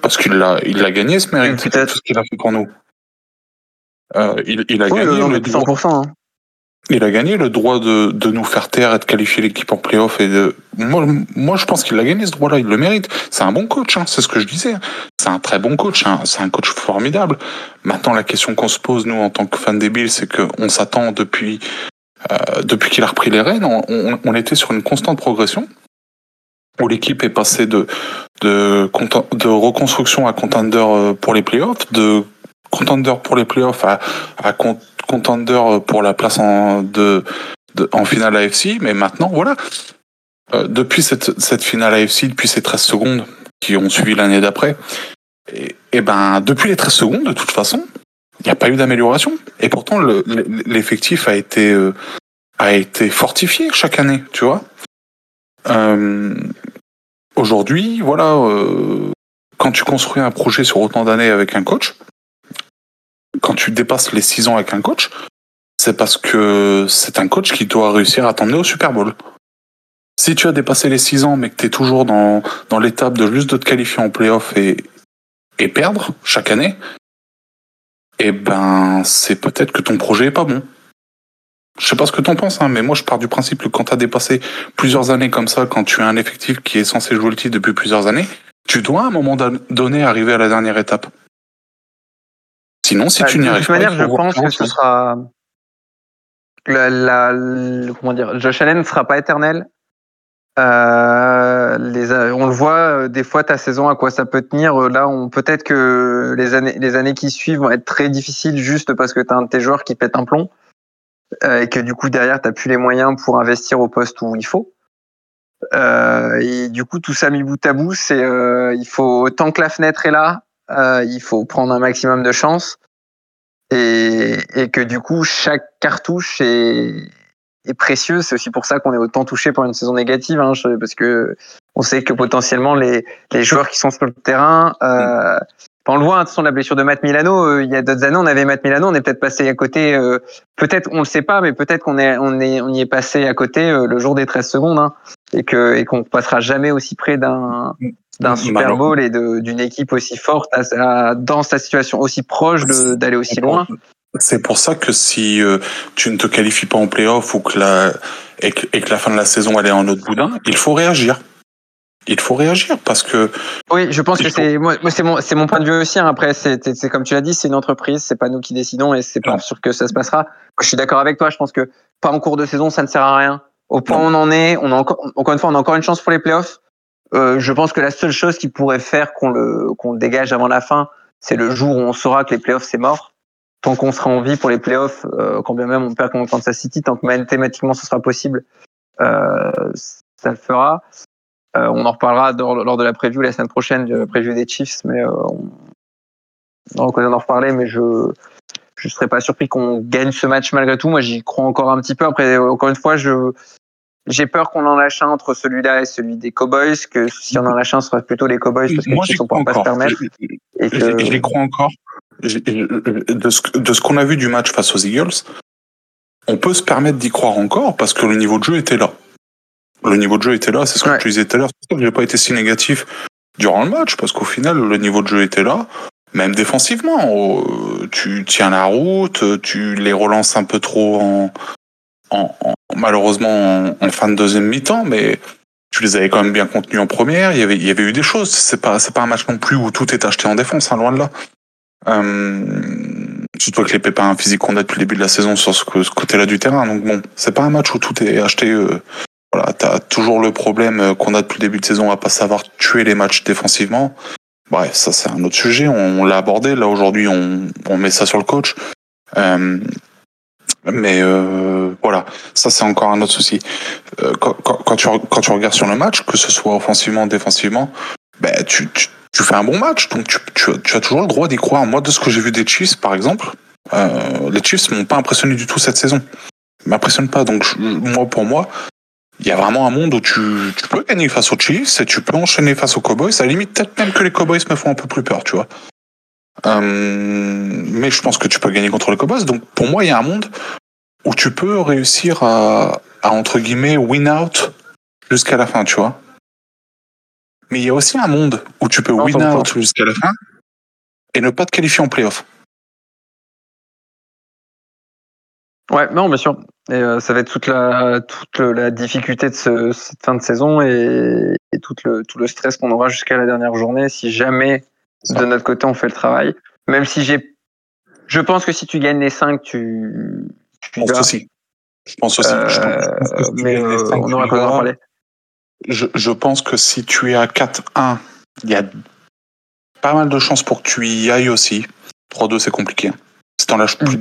parce qu'il l'a il l'a gagné ce mérite. Tout ce qu'il a fait pour nous euh, il, il, a gagné le, droit. Hein. Il a gagné le droit de, de nous faire taire et de qualifier l'équipe en playoff. Et de... moi, moi, je pense qu'il a gagné ce droit-là. Il le mérite. C'est un bon coach. Hein, c'est ce que je disais. C'est un très bon coach. Hein, c'est un coach formidable. Maintenant, la question qu'on se pose nous en tant que fans des Bills, c'est qu'on s'attend depuis euh, depuis qu'il a repris les rênes, on, on, on, était sur une constante progression où l'équipe est passée de de, de reconstruction à contender euh, pour les playoffs, de contender pour les playoffs à, à contender pour la place en, de, de en finale AFC. Mais maintenant, voilà. Euh, depuis cette, cette finale AFC, depuis ces 13 secondes qui ont suivi l'année d'après, et, ben, depuis les 13 secondes, de toute façon, il n'y a pas eu d'amélioration. Et pourtant, l'effectif a été, euh, a été fortifié chaque année, tu vois. Euh, Aujourd'hui, voilà, euh, quand tu construis un projet sur autant d'années avec un coach, quand tu dépasses les 6 ans avec un coach, c'est parce que c'est un coach qui doit réussir à t'emmener au Super Bowl. Si tu as dépassé les 6 ans, mais que tu es toujours dans, dans l'étape de juste de te qualifier en playoff et, et perdre chaque année, eh ben, c'est peut-être que ton projet est pas bon. Je sais pas ce que t'en penses, hein, mais moi je pars du principe que quand t'as dépassé plusieurs années comme ça, quand tu as un effectif qui est censé jouer le titre depuis plusieurs années, tu dois à un moment donné arriver à la dernière étape. Sinon, si bah, tu n'y arrives pas. De toute manière, je pense que ce sera. La, la, comment dire Josh Allen ne sera pas éternel. Euh, les, on le voit des fois ta saison à quoi ça peut tenir. Là, on peut-être que les années les années qui suivent vont être très difficiles juste parce que tu as un de tes joueurs qui pète un plomb et que du coup derrière tu plus les moyens pour investir au poste où il faut. Euh, et du coup, tout ça mis bout à bout, c'est euh, il faut tant que la fenêtre est là, euh, il faut prendre un maximum de chance et, et que du coup chaque cartouche est, est précieuse. C'est aussi pour ça qu'on est autant touché par une saison négative, hein, parce que on sait que potentiellement les, les joueurs qui sont sur le terrain, euh, on le voit, hein, de la blessure de Matt Milano, euh, il y a d'autres années, on avait Matt Milano, on est peut-être passé à côté. Euh, peut-être, on le sait pas, mais peut-être qu'on est, on est, on y est passé à côté euh, le jour des 13 secondes, hein, et que et qu'on passera jamais aussi près d'un d'un Super Bowl et d'une équipe aussi forte dans sa situation aussi proche d'aller aussi loin. C'est pour ça que si tu ne te qualifies pas en playoff ou que la et que, et que la fin de la saison elle est en autre boudin, il faut réagir il faut réagir parce que. Oui, je pense que c'est moi, c'est mon c'est mon point de vue aussi. Hein. Après, c'est c'est comme tu l'as dit, c'est une entreprise, c'est pas nous qui décidons et c'est pas sûr que ça se passera. Je suis d'accord avec toi. Je pense que pas en cours de saison, ça ne sert à rien. Au point où on en est, on a encore encore une fois, on a encore une chance pour les playoffs. Euh, je pense que la seule chose qui pourrait faire qu'on le qu'on le dégage avant la fin, c'est le jour où on saura que les playoffs c'est mort. Tant qu'on sera en vie pour les playoffs, euh, quand bien même on perd contre Kansas City, tant que mathématiquement ce sera possible, euh, ça le fera. Euh, on en reparlera lors, de la preview la semaine prochaine, la preview des Chiefs, mais euh, on, on a d'en reparler, mais je je serais pas surpris qu'on gagne ce match malgré tout. Moi, j'y crois encore un petit peu. Après, encore une fois, je j'ai peur qu'on en lâche un entre celui-là et celui des Cowboys, que si on en lâche un, ce sera plutôt les Cowboys parce qu'ils ne pourront pas se permettre. Et que... Je les crois encore. De ce, de ce qu'on a vu du match face aux Eagles, on peut se permettre d'y croire encore parce que le niveau de jeu était là le niveau de jeu était là, c'est ce que tu disais tout à l'heure. C'est pour ça que j'ai pas été si négatif durant le match, parce qu'au final, le niveau de jeu était là. Même défensivement, oh, tu tiens la route, tu les relances un peu trop en, en, malheureusement en, fin de deuxième mi-temps, mais tu les avais quand même bien contenus en première. Il y avait, il y avait eu des choses. C'est pas, c'est pas un match non plus où tout est acheté en défense, hein, loin de là. Euh, surtout avec les pépins physiques qu'on a depuis le début de la saison sur ce, côté-là du terrain. Donc bon, c'est pas un match où tout est acheté euh, voilà, t'as toujours le problème euh, qu'on a depuis le début de saison à pas savoir tuer les matchs défensivement. Bref, ça c'est un autre sujet. On, l'a abordé. Là aujourd'hui, on, on, met ça sur le coach. Euh, mais euh, voilà, ça c'est encore un autre souci. Euh, quand, quand, tu, quand tu regardes sur le match, que ce soit offensivement, défensivement, ben tu, tu, tu fais un bon match, donc tu, tu, tu as toujours le droit d'y croire. Moi, de ce que j'ai vu des Chiefs, par exemple, euh, les Chiefs m'ont pas impressionné du tout cette saison. M'impressionne pas. Donc moi, pour moi, il y a vraiment un monde où tu, tu peux gagner face aux Chiefs et tu peux enchaîner face aux Cowboys. À la limite, peut-être même que les Cowboys me font un peu plus peur, tu vois. Euh, mais je pense que tu peux gagner contre les Cowboys. Donc pour moi, il y a un monde où tu peux réussir à, à entre guillemets, win out jusqu'à la fin, tu vois. Mais il y a aussi un monde où tu peux win out jusqu'à la fin et ne pas te qualifier en playoff. Ouais, non, bien sûr. Et euh, ça va être toute la, toute la difficulté de ce, cette fin de saison et, et tout, le, tout le stress qu'on aura jusqu'à la dernière journée si jamais de notre côté on fait le travail. Même si j'ai. Je pense que si tu gagnes les 5, tu. tu je pense aussi. Je pense aussi. Euh, je pense, mais euh, on aura quoi en parler. Je, je pense que si tu es à 4-1, il y a pas mal de chances pour que tu y ailles aussi. 3-2, c'est compliqué.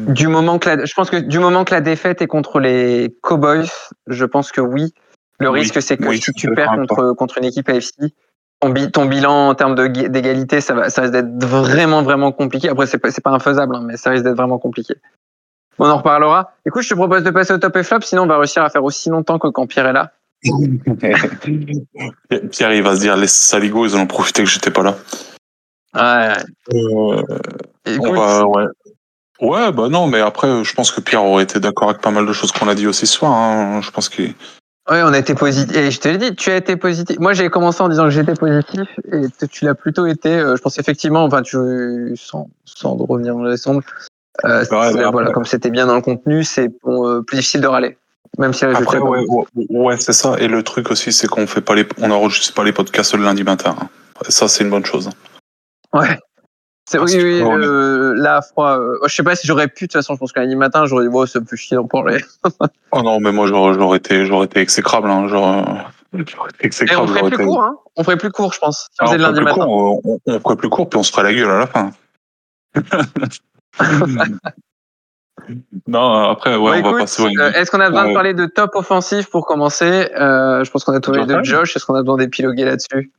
Du moment que la, je pense que du moment que la défaite est contre les Cowboys, je pense que oui. Le risque, c'est que si tu perds contre, contre une équipe AFC, ton, ton, bilan en termes d'égalité, ça, va, ça risque d'être vraiment, vraiment compliqué. Après, c'est pas, pas infaisable, hein, mais ça risque d'être vraiment compliqué. On en reparlera. Écoute, je te propose de passer au top et flop, sinon on va réussir à faire aussi longtemps que quand Pierre est là. Pierre, il va se dire, les saligots, ils ont profité que j'étais pas là. Ouais. Euh, Écoute, ouais. Ouais, bah non, mais après, je pense que Pierre aurait été d'accord avec pas mal de choses qu'on a dit aussi ce soir. Hein. Je pense qu'il. Oui, on a été positif. Et je te l'ai dit, tu as été positif. Moi, j'ai commencé en disant que j'étais positif et tu l'as plutôt été. Euh, je pense effectivement, enfin, tu sans, sans revenir dans les euh, voilà, comme c'était bien dans le contenu, c'est euh, plus difficile de râler. Même si Après, ouais, ouais, c'est ça. Et le truc aussi, c'est qu'on fait pas les, on enregistre pas les podcasts le lundi matin. Hein. Ça, c'est une bonne chose. Ouais. Oui, oui, euh, là, froid. Euh, je sais pas si j'aurais pu, de toute façon, je pense qu'un lundi matin, j'aurais dit, bon, ça me fait chier d'en parler. oh non, mais moi, j'aurais été, j'aurais été exécrable. Hein, genre, Et on ferait plus court, hein On ferait plus court, je pense. Si on faisait le lundi matin. Court, on, on, ferait plus court, puis on se ferait la gueule à la fin. non, après, ouais, on va passer. Euh, Est-ce qu'on a besoin de parler de top offensif pour commencer? Euh, Je pense qu'on a trouvé de Josh. Est-ce qu'on a besoin d'épiloguer là-dessus?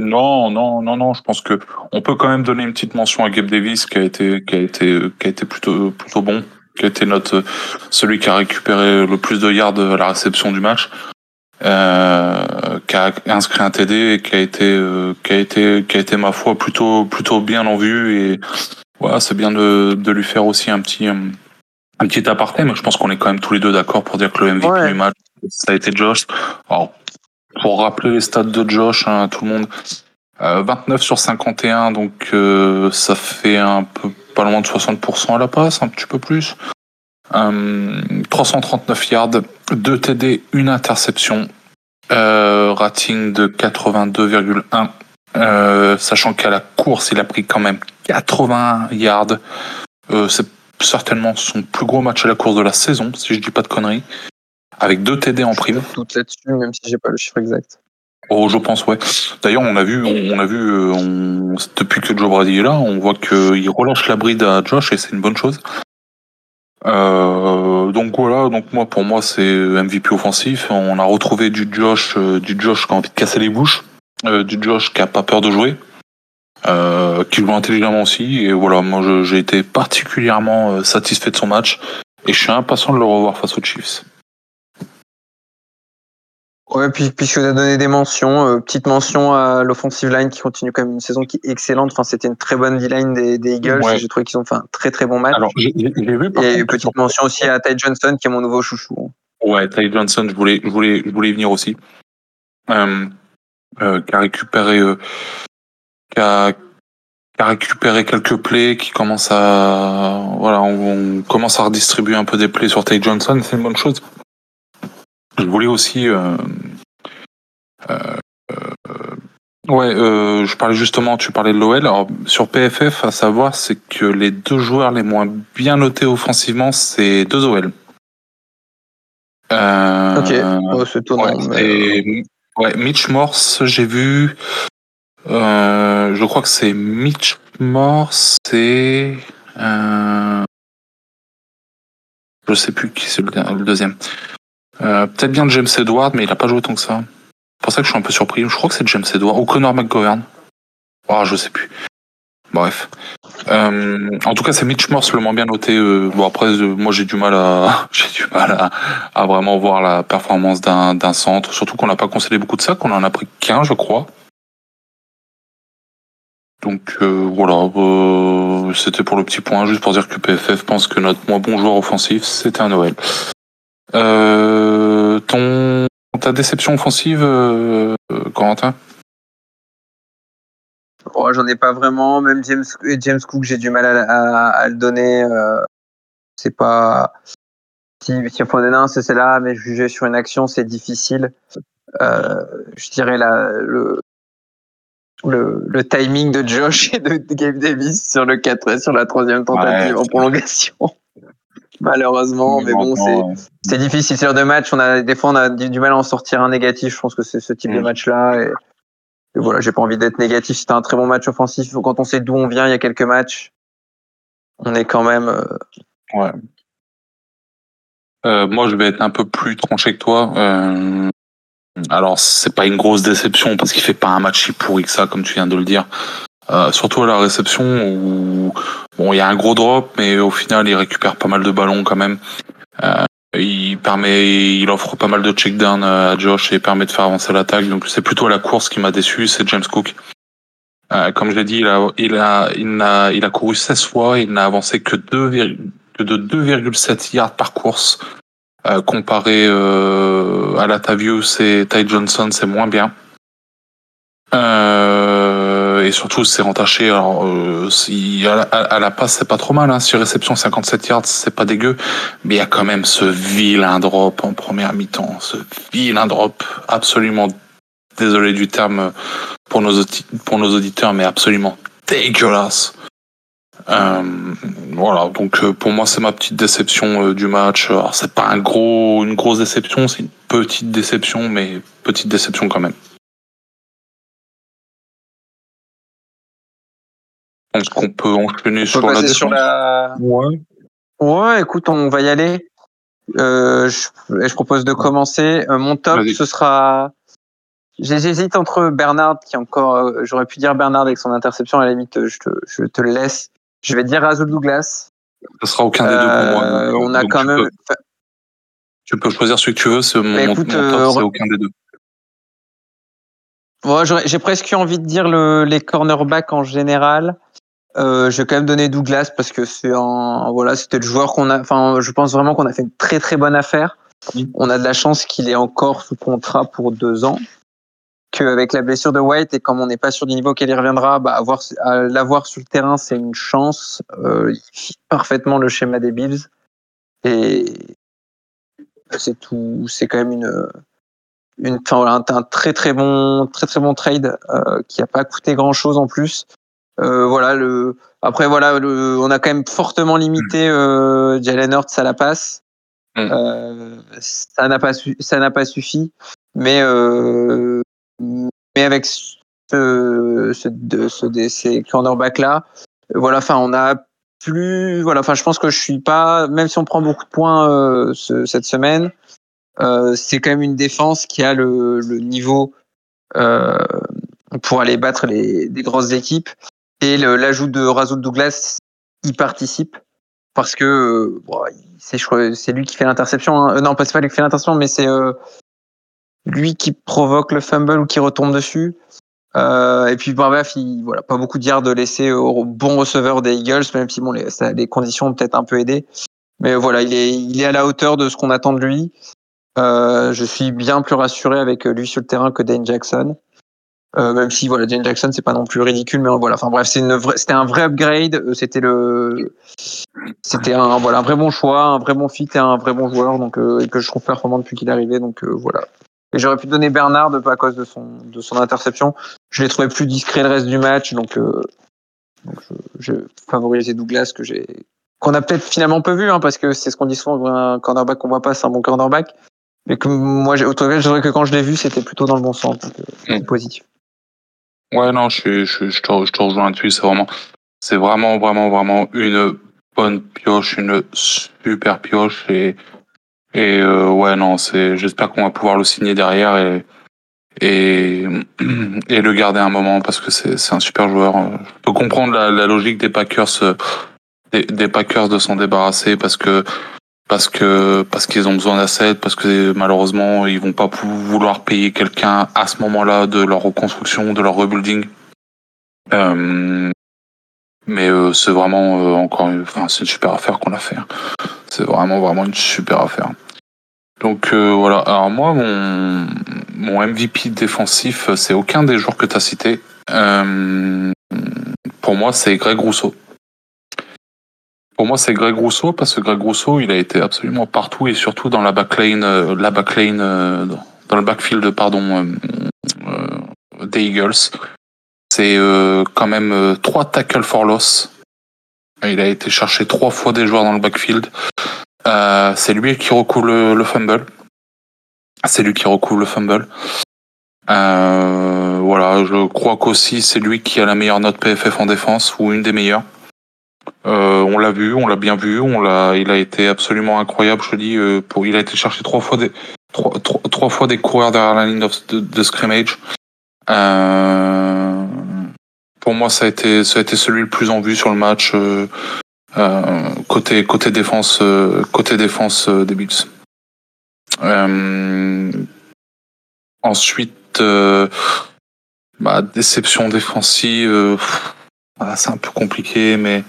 Non, non, non, non. Je pense que on peut quand même donner une petite mention à Gabe Davis qui a été, qui a été, qui a été plutôt, plutôt bon, qui a été notre celui qui a récupéré le plus de yards à la réception du match, euh, qui a inscrit un TD et qui a été, euh, qui a été, qui a été ma foi plutôt, plutôt bien en vue et voilà, c'est bien de, de lui faire aussi un petit, un petit aparté, mais je pense qu'on est quand même tous les deux d'accord pour dire que le MVP du match, ça a été Josh. Alors, pour rappeler les stats de Josh hein, à tout le monde, euh, 29 sur 51, donc euh, ça fait un peu pas loin de 60% à la passe, un petit peu plus. Euh, 339 yards, 2 TD, une interception, euh, rating de 82,1. Euh, sachant qu'à la course, il a pris quand même 80 yards. Euh, c'est certainement son plus gros match à la course de la saison, si je dis pas de conneries avec deux TD en prime. Tout là-dessus, même si j'ai pas le chiffre exact. Oh, je pense, ouais. D'ailleurs, on a vu, on, a vu, euh, on, depuis que Joe Brady est là, on voit qu'il relâche la bride à Josh et c'est une bonne chose. Euh, donc voilà, donc moi, pour moi, c'est MVP offensif. On a retrouvé du Josh, euh, du Josh qui a envie de casser les bouches, euh, du Josh qui a pas peur de jouer, euh, qui joue intelligemment aussi. Et voilà, moi, j'ai été particulièrement satisfait de son match et je suis impatient de le revoir face aux Chiefs. Ouais, puis puisque tu as donné des mentions, euh, petite mention à l'offensive line qui continue quand même une saison qui est excellente. Enfin, c'était une très bonne D-line des, des, Eagles. J'ai trouvé qu'ils ont fait un très très bon match. Alors, j'ai vu. Par et petite mention aussi à Ty Johnson qui est mon nouveau chouchou. Ouais, Ty Johnson, je voulais, je voulais, je voulais y venir aussi. Euh, euh, qui a récupéré, euh, qui a, qui a récupéré quelques plays, qui commence à, voilà, on, on, commence à redistribuer un peu des plays sur Ty Johnson. C'est une bonne chose. Je voulais aussi. Euh, euh, ouais, euh, je parlais justement, tu parlais de l'OL. Alors, sur PFF, à savoir, c'est que les deux joueurs les moins bien notés offensivement, c'est deux OL. ok, oh, c'est tournant. Ouais, ouais, Mitch Morse, j'ai vu. je crois que c'est Mitch Morse et. je sais plus qui c'est le deuxième. Euh, peut-être bien James Edward, mais il a pas joué tant que ça. C'est pour ça que je suis un peu surpris. Je crois que c'est James Edward ou Connor McGovern. Oh, je sais plus. Bref. Euh, en tout cas, c'est Mitch Morse le moins bien noté. Euh, bon après, euh, moi j'ai du mal à, j'ai du mal à, à, vraiment voir la performance d'un, d'un centre. Surtout qu'on n'a pas concédé beaucoup de ça, qu'on en a pris qu'un, je crois. Donc euh, voilà, c'était pour le petit point, juste pour dire que PFF pense que notre moins bon joueur offensif, c'était un Noël. Euh, ton, ta déception offensive, euh, Corentin? Oh, J'en ai pas vraiment. Même James, James Cook, j'ai du mal à, à, à le donner. Euh, c'est pas. Si, si un, c'est là, mais juger sur une action, c'est difficile. Euh, je dirais la, le, le, le, timing de Josh et de, de Gabe Davis sur le 4 sur la troisième tentative ouais, en prolongation malheureusement. Mais bon, c'est difficile. C'est de match. On a des fois on a du mal à en sortir un négatif. Je pense que c'est ce type de mm. match-là. Et, et, voilà, j'ai pas envie d'être négatif. C'était un très bon match offensif. Quand on sait d'où on vient, il y a quelques matchs, on est quand même. Euh... Ouais. Euh, moi, je vais être un peu plus tranché que toi. Euh, alors, c'est pas une grosse déception parce qu'il fait pas un match si pourri que ça, comme tu viens de le dire. Euh, surtout à la réception où bon il y a un gros drop mais au final il récupère pas mal de ballons quand même. Euh, il permet, il offre pas mal de check-down à Josh et permet de faire avancer l'attaque. Donc c'est plutôt la course qui m'a déçu, c'est James Cook. Euh, comme je l'ai dit, il a, il a, il a, il a couru 16 fois, il n'a avancé que, 2, que de 2,7 yards par course. Comparé euh, à la Tavius et Ty Johnson, c'est moins bien. Euh, et surtout, c'est entaché. Alors, euh, à, la, passe, c'est pas trop mal. Hein. Sur réception, 57 yards, c'est pas dégueu. Mais il y a quand même ce vilain drop en première mi-temps. Ce vilain drop absolument, désolé du terme pour nos, pour nos auditeurs, mais absolument dégueulasse. Euh, voilà, donc euh, pour moi c'est ma petite déception euh, du match. Alors c'est pas un gros, une grosse déception, c'est une petite déception, mais petite déception quand même. Je pense qu'on peut enchaîner On sur peut la sur la. Ouais. Ouais, écoute, on va y aller. Euh, je, je propose de commencer. Euh, mon top, ce sera. J'hésite entre Bernard, qui est encore. euh, J'aurais pu dire Bernard avec son interception. À la limite, je te, je te le laisse. Je vais dire Razul Douglas. Ce sera aucun des deux pour moi. Euh, on a donc quand tu même. Peux, tu peux choisir celui que tu veux. C'est mon, Bah, mon écoute, top, euh, c'est aucun des deux. J'ai presque envie de dire le, les cornerbacks en général. Euh, je vais quand même donner Douglas parce que c'est un, voilà, c'était le joueur qu'on a. Enfin, je pense vraiment qu'on a fait une très très bonne affaire. On a de la chance qu'il est encore sous contrat pour deux ans. Qu'avec la blessure de White et comme on n'est pas sûr du niveau auquel il reviendra, bah, avoir, l'avoir sur le terrain, c'est une chance. Euh, il fit parfaitement le schéma des Bills. Et c'est tout. C'est quand même une, une, un, un très très bon, très très bon trade euh, qui a pas coûté grand chose en plus. Euh, voilà le. Après voilà, le, on a quand même fortement limité euh, Jalen Hurts à la passe. Mm. Euh, ça n'a pas ça n'a pas suffi, mais euh, mais avec ce, ce, de, ce de ces cornerbacks là, voilà, enfin on a plus voilà, enfin je pense que je suis pas même si on prend beaucoup de points euh, ce- cette semaine, c'est quand même une défense qui a le, niveau euh, pour aller battre les, des grosses équipes. Et l'ajout de Razul Douglas y participe parce que euh, c'est lui qui fait l'interception. hein. Euh, non, pas c'est pas lui qui fait l'interception, mais c'est euh, lui qui provoque le fumble ou qui retombe dessus. Euh, et puis, bref, il, voilà, pas beaucoup de yards laissés au bon receveur des Eagles, même si bon, les, conditions ont peut-être un peu aidé. Mais voilà, il est à la hauteur de ce qu'on attend de lui. Euh, je suis bien plus rassuré avec lui sur le terrain que Dane Jackson. Euh, même si voilà, Dane Jackson c'est pas non plus ridicule, mais voilà. Enfin bref, c'est une vraie, c'était un vrai upgrade. Euh, C'était le, c'était un voilà un vrai bon choix, un vrai bon fit et un vrai bon joueur. Donc euh, et que je trouve performant depuis qu'il est arrivé. Donc euh, voilà. Et j'aurais pu donner Bernard pas à cause de son de son interception. Je l'ai trouvé plus discret le reste du match. Donc, euh, donc je, je Douglas que j'ai qu'on a peut-être finalement peu vu hein, parce que c'est ce qu'on dit souvent un cornerback qu'on voit pas c'est un bon cornerback. Mais que moi j'ai autant je dirais que quand je l'ai vu c'était plutôt dans le bon sens, donc, euh, Mm. positif. Ouais, non, je, suis- je, je, te, je te rejoins dessus. C'est vraiment, c'est vraiment, vraiment, vraiment une bonne pioche, une super pioche. Et, et euh, ouais, non, c'est, j'espère qu'on va pouvoir le signer derrière et, et, et le garder un moment parce que c'est, c'est un super joueur. Je peux comprendre la, la logique des Packers, euh, des, des Packers de s'en débarrasser parce que parce que parce qu'ils ont besoin d'assets, parce que malheureusement ils vont pas vouloir payer quelqu'un à ce moment-là de leur reconstruction, de leur rebuilding. Euh, mais euh, c'est vraiment euh, encore, enfin c'est une super affaire qu'on a fait. hein. C'est vraiment vraiment une super affaire. Donc voilà. Alors moi mon mon MVP défensif c'est aucun des joueurs que tu as cités. Pour moi c'est Greg Rousseau. Pour moi, c'est Greg Rousseau parce que Greg Rousseau, il a été absolument partout et surtout dans la backlane, euh, la euh, dans- le backfield, pardon, euh, des Eagles. C'est quand même trois tackles for loss. Il a été chercher trois fois des joueurs dans le backfield. C'est lui qui recouvre le, le fumble. C'est lui qui recouvre le fumble. Voilà, je crois qu'aussi c'est lui qui a la meilleure note PFF en défense ou une des meilleures. Euh, on l'a vu, on l'a bien vu, il a été absolument incroyable. Je dis, euh, il a été chercher trois fois des coureurs derrière la ligne de, scrimmage. Euh, pour moi, ça a été, celui le plus en vue sur le match côté défense, des Bills. Ensuite, bah, déception défensive. Ah, c'est un peu compliqué, mais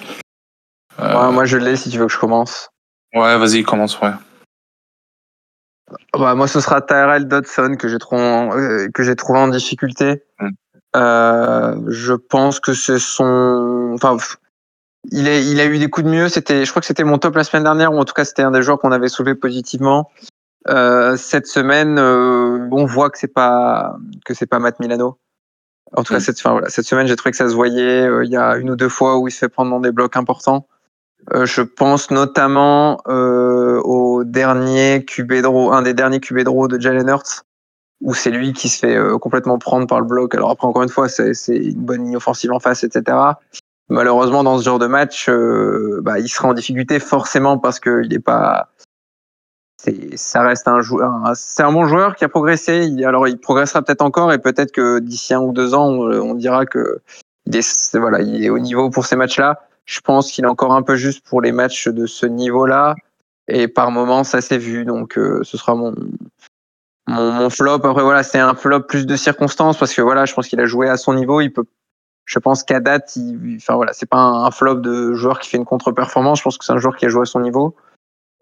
euh, Ouais, moi je l'ai si tu veux que je commence. Ouais, vas-y, commence, ouais. Bah, moi, ce sera Tyrell Dodson que j'ai trouvé, en- euh, que j'ai trouvé en difficulté. Mm. Euh, je pense que c'est son, enfin, il a, il a eu des coups de mieux. C'était, je crois que c'était mon top la semaine dernière, ou en tout cas, c'était un des joueurs qu'on avait soulevé positivement. Euh, cette semaine, euh, on voit que c'est pas, que c'est pas Matt Milano. En tout cas, cette, enfin, voilà, cette semaine, j'ai trouvé que ça se voyait. Il y a une ou deux fois où il se fait prendre dans des blocs importants. je pense notamment au dernier QB draw, un des derniers QB draw de Jalen Hurts, où c'est lui qui se fait complètement prendre par le bloc. Alors après, encore une fois, c'est une bonne ligne offensive en face, etc. Malheureusement, dans ce genre de match, bah, il sera en difficulté forcément parce qu'il n'est pas ça reste un joueur, c'est un bon joueur qui a progressé. alors, il progressera peut-être encore et peut-être que d'ici un ou deux ans, on, dira que il est, voilà, il est au niveau pour ces matchs-là. Je pense qu'il est encore un peu juste pour les matchs de ce niveau-là. Et par moment, ça s'est vu. Donc, euh, ce sera mon, flop. Après, voilà, c'est un flop plus de circonstances parce que voilà, je pense qu'il a joué à son niveau. Il peut, je pense qu'à date, il, enfin voilà, c'est pas un flop de joueur qui fait une contre-performance. Je pense que c'est un joueur qui a joué à son niveau.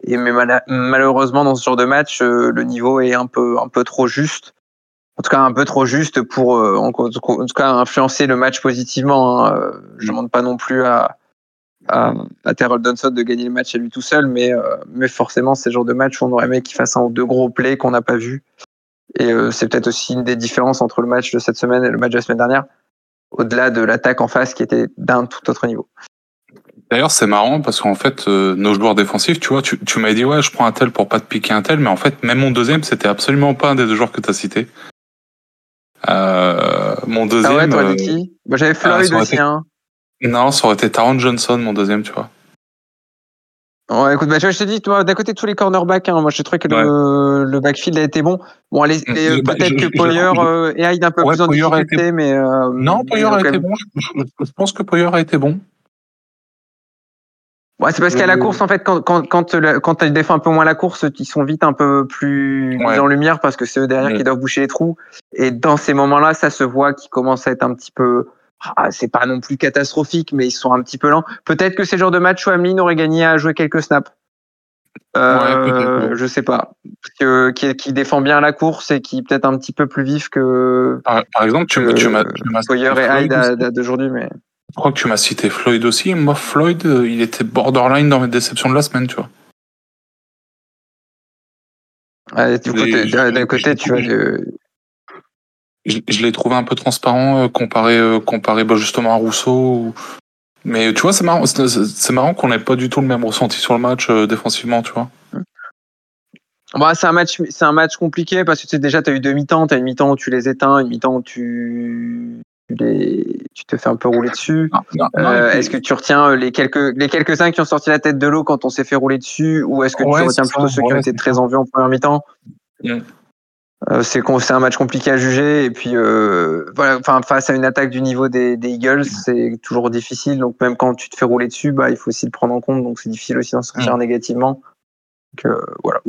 Et mais malheureusement, dans ce genre de match, euh, le niveau est un peu, un peu trop juste. En tout cas, un peu trop juste pour, euh, en, tout cas, influencer le match positivement. Hein. Euh, je ne demande pas non plus à, à, à Terrell Johnson de gagner le match à lui tout seul, mais, mais forcément, c'est le genre de match où on aurait aimé qu'il fasse un ou deux gros plays qu'on n'a pas vu. Et c'est peut-être aussi une des différences entre le match de cette semaine et le match de la semaine dernière, au-delà de l'attaque en face qui était d'un tout autre niveau. D'ailleurs, c'est marrant parce qu'en fait, euh, nos joueurs défensifs, tu vois, tu, tu m'as dit ouais, je prends un tel pour pas te piquer un tel, mais en fait, même mon deuxième, c'était absolument pas un des deux joueurs que tu as cité. Euh, mon deuxième. Ah ouais, toi, dit qui bah, J'avais Floyd aussi. Hein. Non, ça aurait été Taron Johnson, mon deuxième, tu vois. Ouais, écoute, bah, je te dis, toi, d'à côté de tous les cornerbacks, hein, moi, je trouvé que le, le, backfield a été bon. Bon, allez, mm, bah, peut-être que Poyer euh, et Hyde un peu plus en difficulté, mais. Euh, non, Poyer a été bon. Je, je, pense que Poyer a été bon. Ouais, c'est parce qu'à la course, en fait, quand, quand, quand, quand tu défends un peu moins la course, ils sont vite un peu plus en lumière parce que c'est eux derrière qui doivent boucher les trous. Et dans ces moments-là, ça se voit qu'ils commencent à être un petit peu. Ah, c'est pas non plus catastrophique, mais ils sont un petit peu lents. Peut-être que c'est le genre de match où Ameline aurait gagné à jouer quelques snaps. Euh, je sais pas. Que, qui, qui, défend bien la course et qui est peut-être un petit peu plus vif que. Par, exemple, tu, tu m'as. Sawyer et Hyde d'aujourd'hui, mais. Je crois que tu m'as cité Floyd aussi. Moi, Floyd, euh, il était borderline dans mes déceptions de la semaine, tu vois. d'un côté, tu vois. Je, l'ai trouvé un peu transparent euh, comparé, euh, comparé bah, justement à Rousseau. Mais tu vois, c'est marrant, c'est marrant qu'on n'ait pas du tout le même ressenti sur le match défensivement, tu vois. Bah, c'est un match, c'est un match compliqué parce que tu sais, déjà, tu as eu deux mi-temps. Tu as une mi-temps où tu les éteins, une mi-temps où tu tu, te fais un peu rouler dessus. Euh, est-ce que tu retiens euh, les quelques les quelques uns qui ont sorti la tête de l'eau quand on s'est fait rouler dessus, ou est-ce que tu retiens plutôt ceux qui ont été très en vue en première mi-temps euh, C'est c'est un match compliqué à juger et puis voilà, enfin face à une attaque du niveau des, Eagles, c'est toujours difficile. Donc même quand tu te fais rouler dessus, bah il faut aussi le prendre en compte. Donc c'est difficile aussi d'en sortir mm. négativement. Donc voilà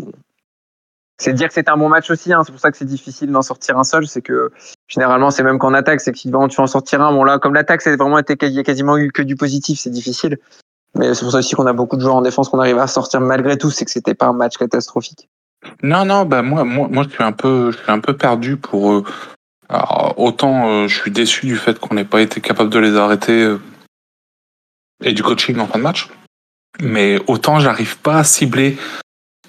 c'est dire que c'est un bon match aussi. Hein. C'est pour ça que c'est difficile d'en sortir un seul. C'est que généralement, c'est même qu'en attaque, c'est que si tu en sortir un, bon là, comme l'attaque, c'est vraiment été, il a quasiment eu que du positif, c'est difficile. Mais c'est pour ça aussi qu'on a beaucoup de joueurs en défense qu'on arrive à sortir malgré tout. C'est que c'était pas un match catastrophique. Non, non, bah moi, moi, moi, je suis un peu, je suis un peu perdu pour. Euh, autant euh, je suis déçu du fait qu'on n'ait pas été capable de les arrêter euh, et du coaching en fin de match, mais autant j'arrive pas à cibler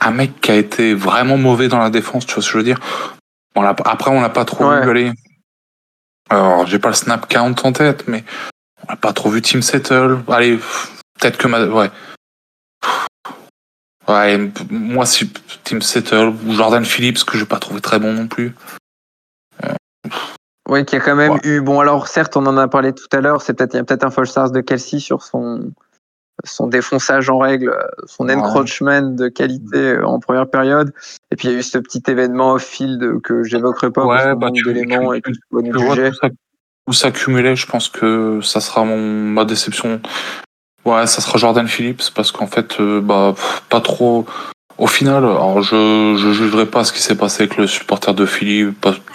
un mec qui a été vraiment mauvais dans la défense, tu vois ce que je veux dire? Après, on n'a pas trop vu aller. Alors, j'ai pas le snap count en tête, mais on n'a pas trop vu Team Settle. Allez, peut-être que ma... Ouais. Ouais, moi, si Team Settle ou Jordan Phillips, que je n'ai pas trouvé très bon non plus. Euh, oui, qui a quand même eu. Bon, alors certes, on en a parlé tout à l'heure. C'est peut-être il y a peut-être un false start de Kelsey sur son son défonçage en règle, son encroachment de qualité en première période. Et puis il y a eu ce petit événement off-field que j'évoquerai pas ouais, bah, d'éléments et tout, tout s'accumuler, je pense que ça sera mon, ma déception. Ouais, ça sera Jordan Phillips parce qu'en fait, euh, bah, pas trop. Au final, alors je je jugerai pas ce qui s'est passé avec le supporter de Phillips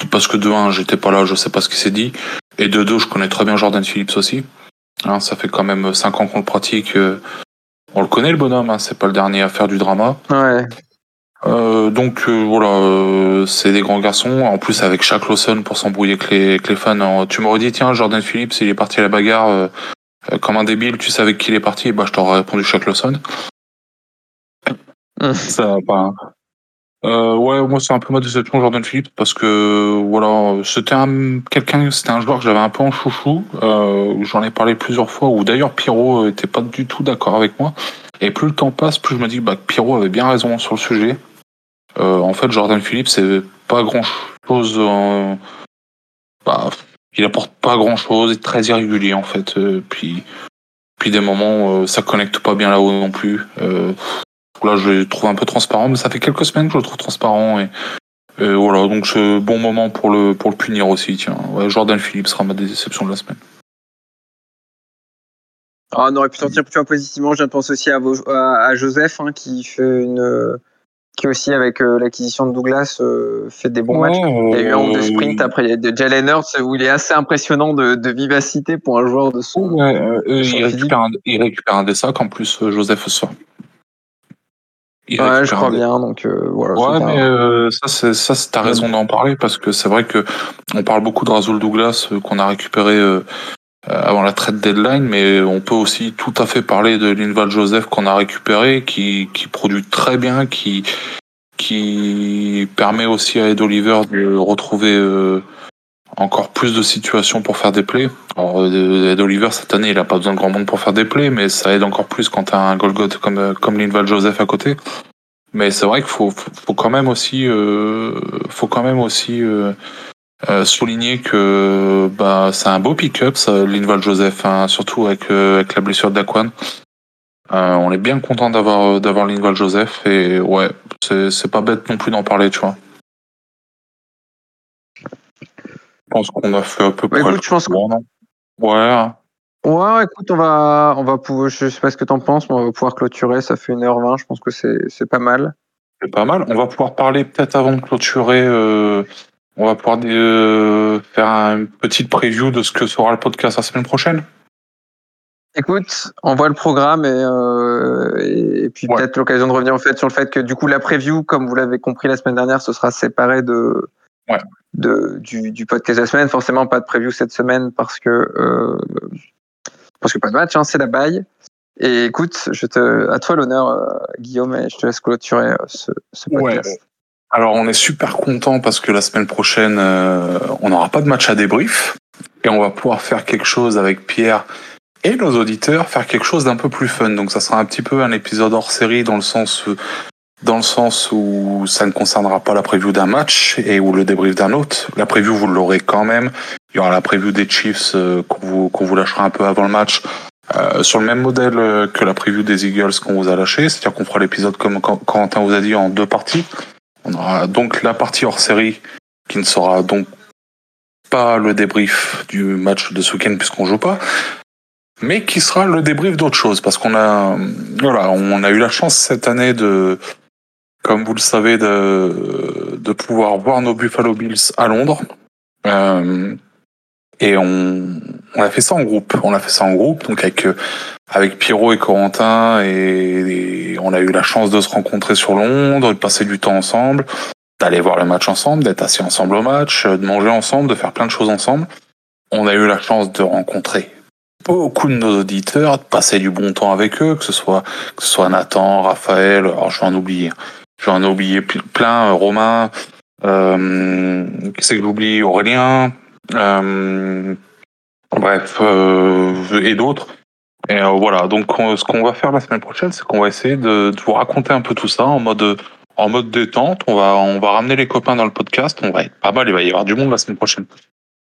parce que de un, j'étais pas là, je sais pas ce qui s'est dit, et de deux, je connais très bien Jordan Phillips aussi. Hein, ça fait quand même 5 ans qu'on le pratique. Euh, on le connaît le bonhomme, hein, c'est pas le dernier à faire du drama. Ouais. Euh, donc euh, voilà, c'est des grands garçons. En plus avec Shaq Lawson pour s'embrouiller avec les, les fans. Tu m'aurais dit tiens Jordan Phillips il est parti à la bagarre comme un débile. Tu sais avec qui il est parti Bah je t'aurais répondu Shaq Lawson. Hum. Ça va pas. Euh, ouais, moi c'est un peu ma déception Jordan Phillips parce que voilà, c'était un quelqu'un, c'était un joueur que j'avais un peu en chouchou. Euh, J'en ai parlé plusieurs fois. Ou d'ailleurs Pierrot était pas du tout d'accord avec moi. Et plus le temps passe, plus je me dis bah, que Pierrot avait bien raison sur le sujet. Euh, en fait, Jordan Phillips, c'est pas grand chose. bah, il apporte pas grand chose, il est très irrégulier en fait. Euh, puis, puis des moments, ça connecte pas bien là-haut non plus. Là, je le trouve un peu transparent, mais ça fait quelques semaines que je le trouve transparent. Et, voilà, donc c'est bon moment pour le, pour le punir aussi. Tiens, Jordan Phillips sera ma déception de la semaine. Ah, on aurait pu sortir plus positivement. Je pense aussi à, à, Joseph hein, qui fait une. qui aussi, avec euh, l'acquisition de Douglas, euh, fait des bons matchs. Il y a eu un de sprint après il y a de Jalen Hurts où il est assez impressionnant de, de vivacité pour un joueur de son. Euh, il, récupère un, il, récupère un, des sacs en plus, Joseph sort ouais, je crois bien. Donc euh, voilà. Ouais, mais euh, ça, c'est ça, t'as raison d'en parler parce que c'est vrai que on parle beaucoup de Razul Douglas euh, qu'on a récupéré avant la trade deadline, mais on peut aussi tout à fait parler de Linval Joseph qu'on a récupéré, qui qui produit très bien, qui qui permet aussi à Ed Oliver de retrouver encore plus de situations pour faire des plays. Alors, Ed Oliver, cette année, il a pas besoin de grand monde pour faire des plays, mais ça aide encore plus quand t'as un Golgot comme, comme Linval Joseph à côté. Mais c'est vrai qu'il faut, faut quand même aussi, euh, faut quand même aussi euh, euh, souligner que bah, c'est un beau pick-up, Linval Joseph, hein, surtout avec, avec la blessure d'Aquan. on est bien content d'avoir d'avoir Linval Joseph et ouais, c'est pas bête non plus d'en parler, tu vois. Je pense qu'on a fait un peu près. écoute, je pense Ouais. Ouais, écoute, on va, on va pouvoir, je sais pas ce que t'en penses, mais on va pouvoir clôturer. Ça fait 1h20, je pense que c'est pas mal. C'est pas mal. On va pouvoir parler peut-être avant de clôturer. Euh, on va pouvoir euh, faire une petite preview de ce que sera le podcast la semaine prochaine. Écoute, on voit le programme et, euh, et puis peut-être l'occasion de revenir en fait sur le fait que du coup la preview, comme vous l'avez compris la semaine dernière, ce sera séparé de, ouais. de du, du, podcast de la semaine. Forcément, pas de preview cette semaine parce que euh, parce que pas de match, hein, c'est la baille. Et écoute, je te, à toi l'honneur, euh, Guillaume, et je te laisse clôturer euh, ce, ce podcast. Ouais. Alors, on est super content parce que la semaine prochaine, euh, on n'aura pas de match à débrief et on va pouvoir faire quelque chose avec Pierre et nos auditeurs, faire quelque chose d'un peu plus fun. Donc, ça sera un petit peu un épisode hors série dans le sens dans le sens où ça ne concernera pas la preview d'un match et ou le débrief d'un autre. La preview, vous l'aurez quand même. Il y aura la preview des Chiefs euh, qu'on vous, qu'on vous lâchera un peu avant le match. Euh, sur le même modèle euh, que la preview des Eagles qu'on vous a lâché, c'est-à-dire qu'on fera l'épisode comme Quentin vous a dit en deux parties. On aura donc la partie hors série qui ne sera donc pas le débrief du match de ce week-end puisqu'on joue pas, mais qui sera le débrief d'autre chose parce qu'on a voilà on a eu la chance cette année de comme vous le savez, de, pouvoir voir nos Buffalo Bills à Londres. Euh, et on, on a fait ça en groupe. On a fait ça en groupe, donc avec avec Pierrot et Corentin, et, on a eu la chance de se rencontrer sur Londres, de passer du temps ensemble, d'aller voir le match ensemble, d'être assis ensemble au match, de manger ensemble, de faire plein de choses ensemble. On a eu la chance de rencontrer beaucoup de nos auditeurs, de passer du bon temps avec eux, que ce soit que ce soit Nathan, Raphaël, alors je vais en oublier, J'en ai oublié plein. Euh, Romain, euh, c'est que j'oublie Aurélien, euh, bref, euh, et d'autres. Et voilà, donc ce qu'on va faire la semaine prochaine, c'est qu'on va essayer de, de, vous raconter un peu tout ça en mode en mode détente. On va on va ramener les copains dans le podcast. On va être pas mal, il va y avoir du monde la semaine prochaine.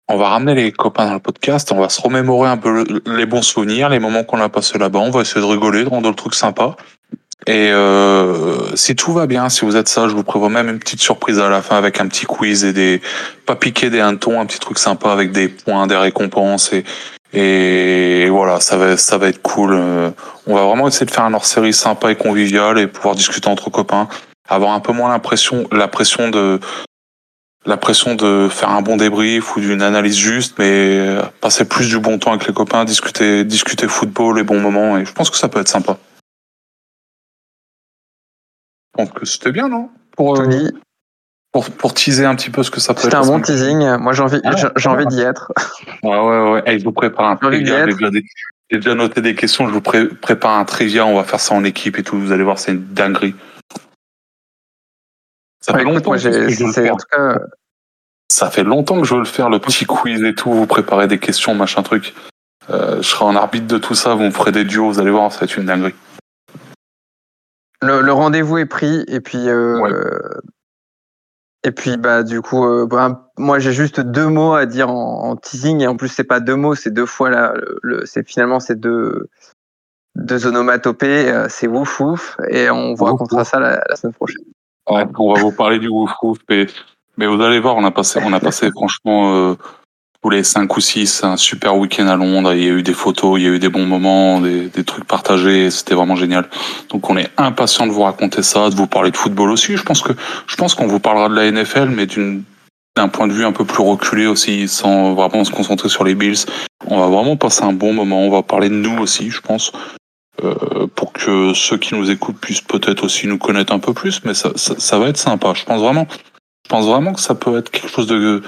On va ramener les copains dans le podcast. On va se remémorer un peu les bons souvenirs, les moments qu'on a passés là-bas. On va essayer de rigoler, de rendre le truc sympa. Et euh, si tout va bien, si vous êtes ça, je vous prévois même une petite surprise à la fin avec un petit quiz et des pas piquer des hannetons, un petit truc sympa avec des points, des récompenses et et voilà, ça va ça va être cool. Euh, on va vraiment essayer de faire un hors-série sympa et convivial et pouvoir discuter entre copains, avoir un peu moins l'impression la pression de la pression de faire un bon débrief ou d'une analyse juste, mais passer plus du bon temps avec les copains, discuter discuter football, les bons moments et je pense que ça peut être sympa. Je pense que c'était bien, non? Pour, euh, pour, pour, teaser un petit peu ce que ça peut être. C'était un bon teasing. Moi, j'ai envie, ah, j'ai envie d'y être. Ouais, ouais, ouais. Hey, je vous prépare un trivia. J'ai déjà, noté des questions. Je vous prépare un trivia. On va faire ça en équipe et tout. Vous allez voir, c'est une dinguerie. Ça fait longtemps que je veux le faire. Ça fait longtemps que je veux le faire, le petit quiz et tout, vous préparez des questions, machin truc. Euh, je serai en arbitre de tout ça, vous me ferez des duos, vous allez voir, ça va être une dinguerie. Le, rendez-vous est pris, et puis. Euh, et puis, bah, du coup, euh, bah, moi, j'ai juste deux mots à dire en, teasing, et en plus, c'est pas deux mots, c'est deux fois là. C'est finalement, c'est deux, deux onomatopées, c'est wouf wouf, et on vous racontera ça la, semaine prochaine. Ouais, on va vous parler du wouf wouf, mais, mais vous allez voir, on a passé, on a passé franchement tous les cinq ou six, un super week-end à Londres. Il y a eu des photos, il y a eu des bons moments, des, des trucs partagés. C'était vraiment génial. Donc on est impatient de vous raconter ça, de vous parler de football aussi. Je pense que je pense qu'on vous parlera de la NFL, mais d'une d'un point de vue un peu plus reculé aussi, sans vraiment se concentrer sur les Bills. On va vraiment passer un bon moment. On va parler de nous aussi, je pense, euh, pour que ceux qui nous écoutent puissent peut-être aussi nous connaître un peu plus. Mais ça, ça, ça va être sympa. Je pense vraiment, je pense vraiment que ça peut être quelque chose de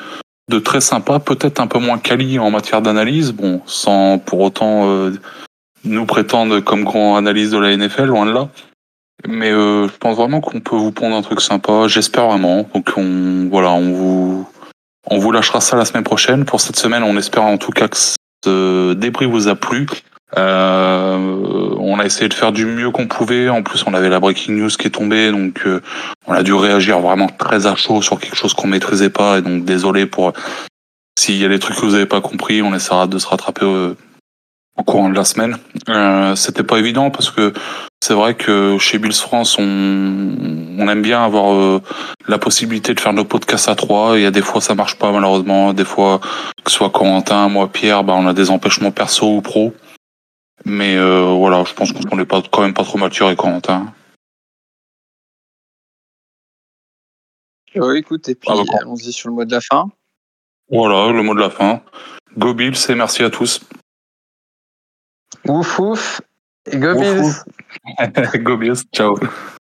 de très sympa, peut-être un peu moins quali en matière d'analyse, bon, sans pour autant euh, nous prétendre comme grand analyse de la NFL, loin de là. Mais euh, je pense vraiment qu'on peut vous pondre un truc sympa, j'espère vraiment. Donc on voilà, on vous on vous lâchera ça la semaine prochaine. Pour cette semaine, on espère en tout cas que ce débris vous a plu. Euh, on a essayé de faire du mieux qu'on pouvait. En plus, on avait la breaking news qui est tombée, donc euh, on a dû réagir vraiment très à chaud sur quelque chose qu'on maîtrisait pas. Et donc, désolé pour s'il y a des trucs que vous n'avez pas compris. On essaiera de se rattraper euh, au courant de la semaine. Euh, C'était pas évident parce que c'est vrai que chez Bills France, on, on aime bien avoir euh, la possibilité de faire nos podcasts à trois. Il y a des fois ça marche pas malheureusement. Des fois, que ce soit Corentin, moi, Pierre, bah, on a des empêchements perso ou pro. Mais euh, voilà, je pense qu'on n'est pas quand même pas trop mature Quentin. Oui, écoute, et puis ah, allons-y sur le mot de la fin. Voilà, le mot de la fin. Go Bills et merci à tous. Ouf ouf et Go Bills. go Bills, ciao.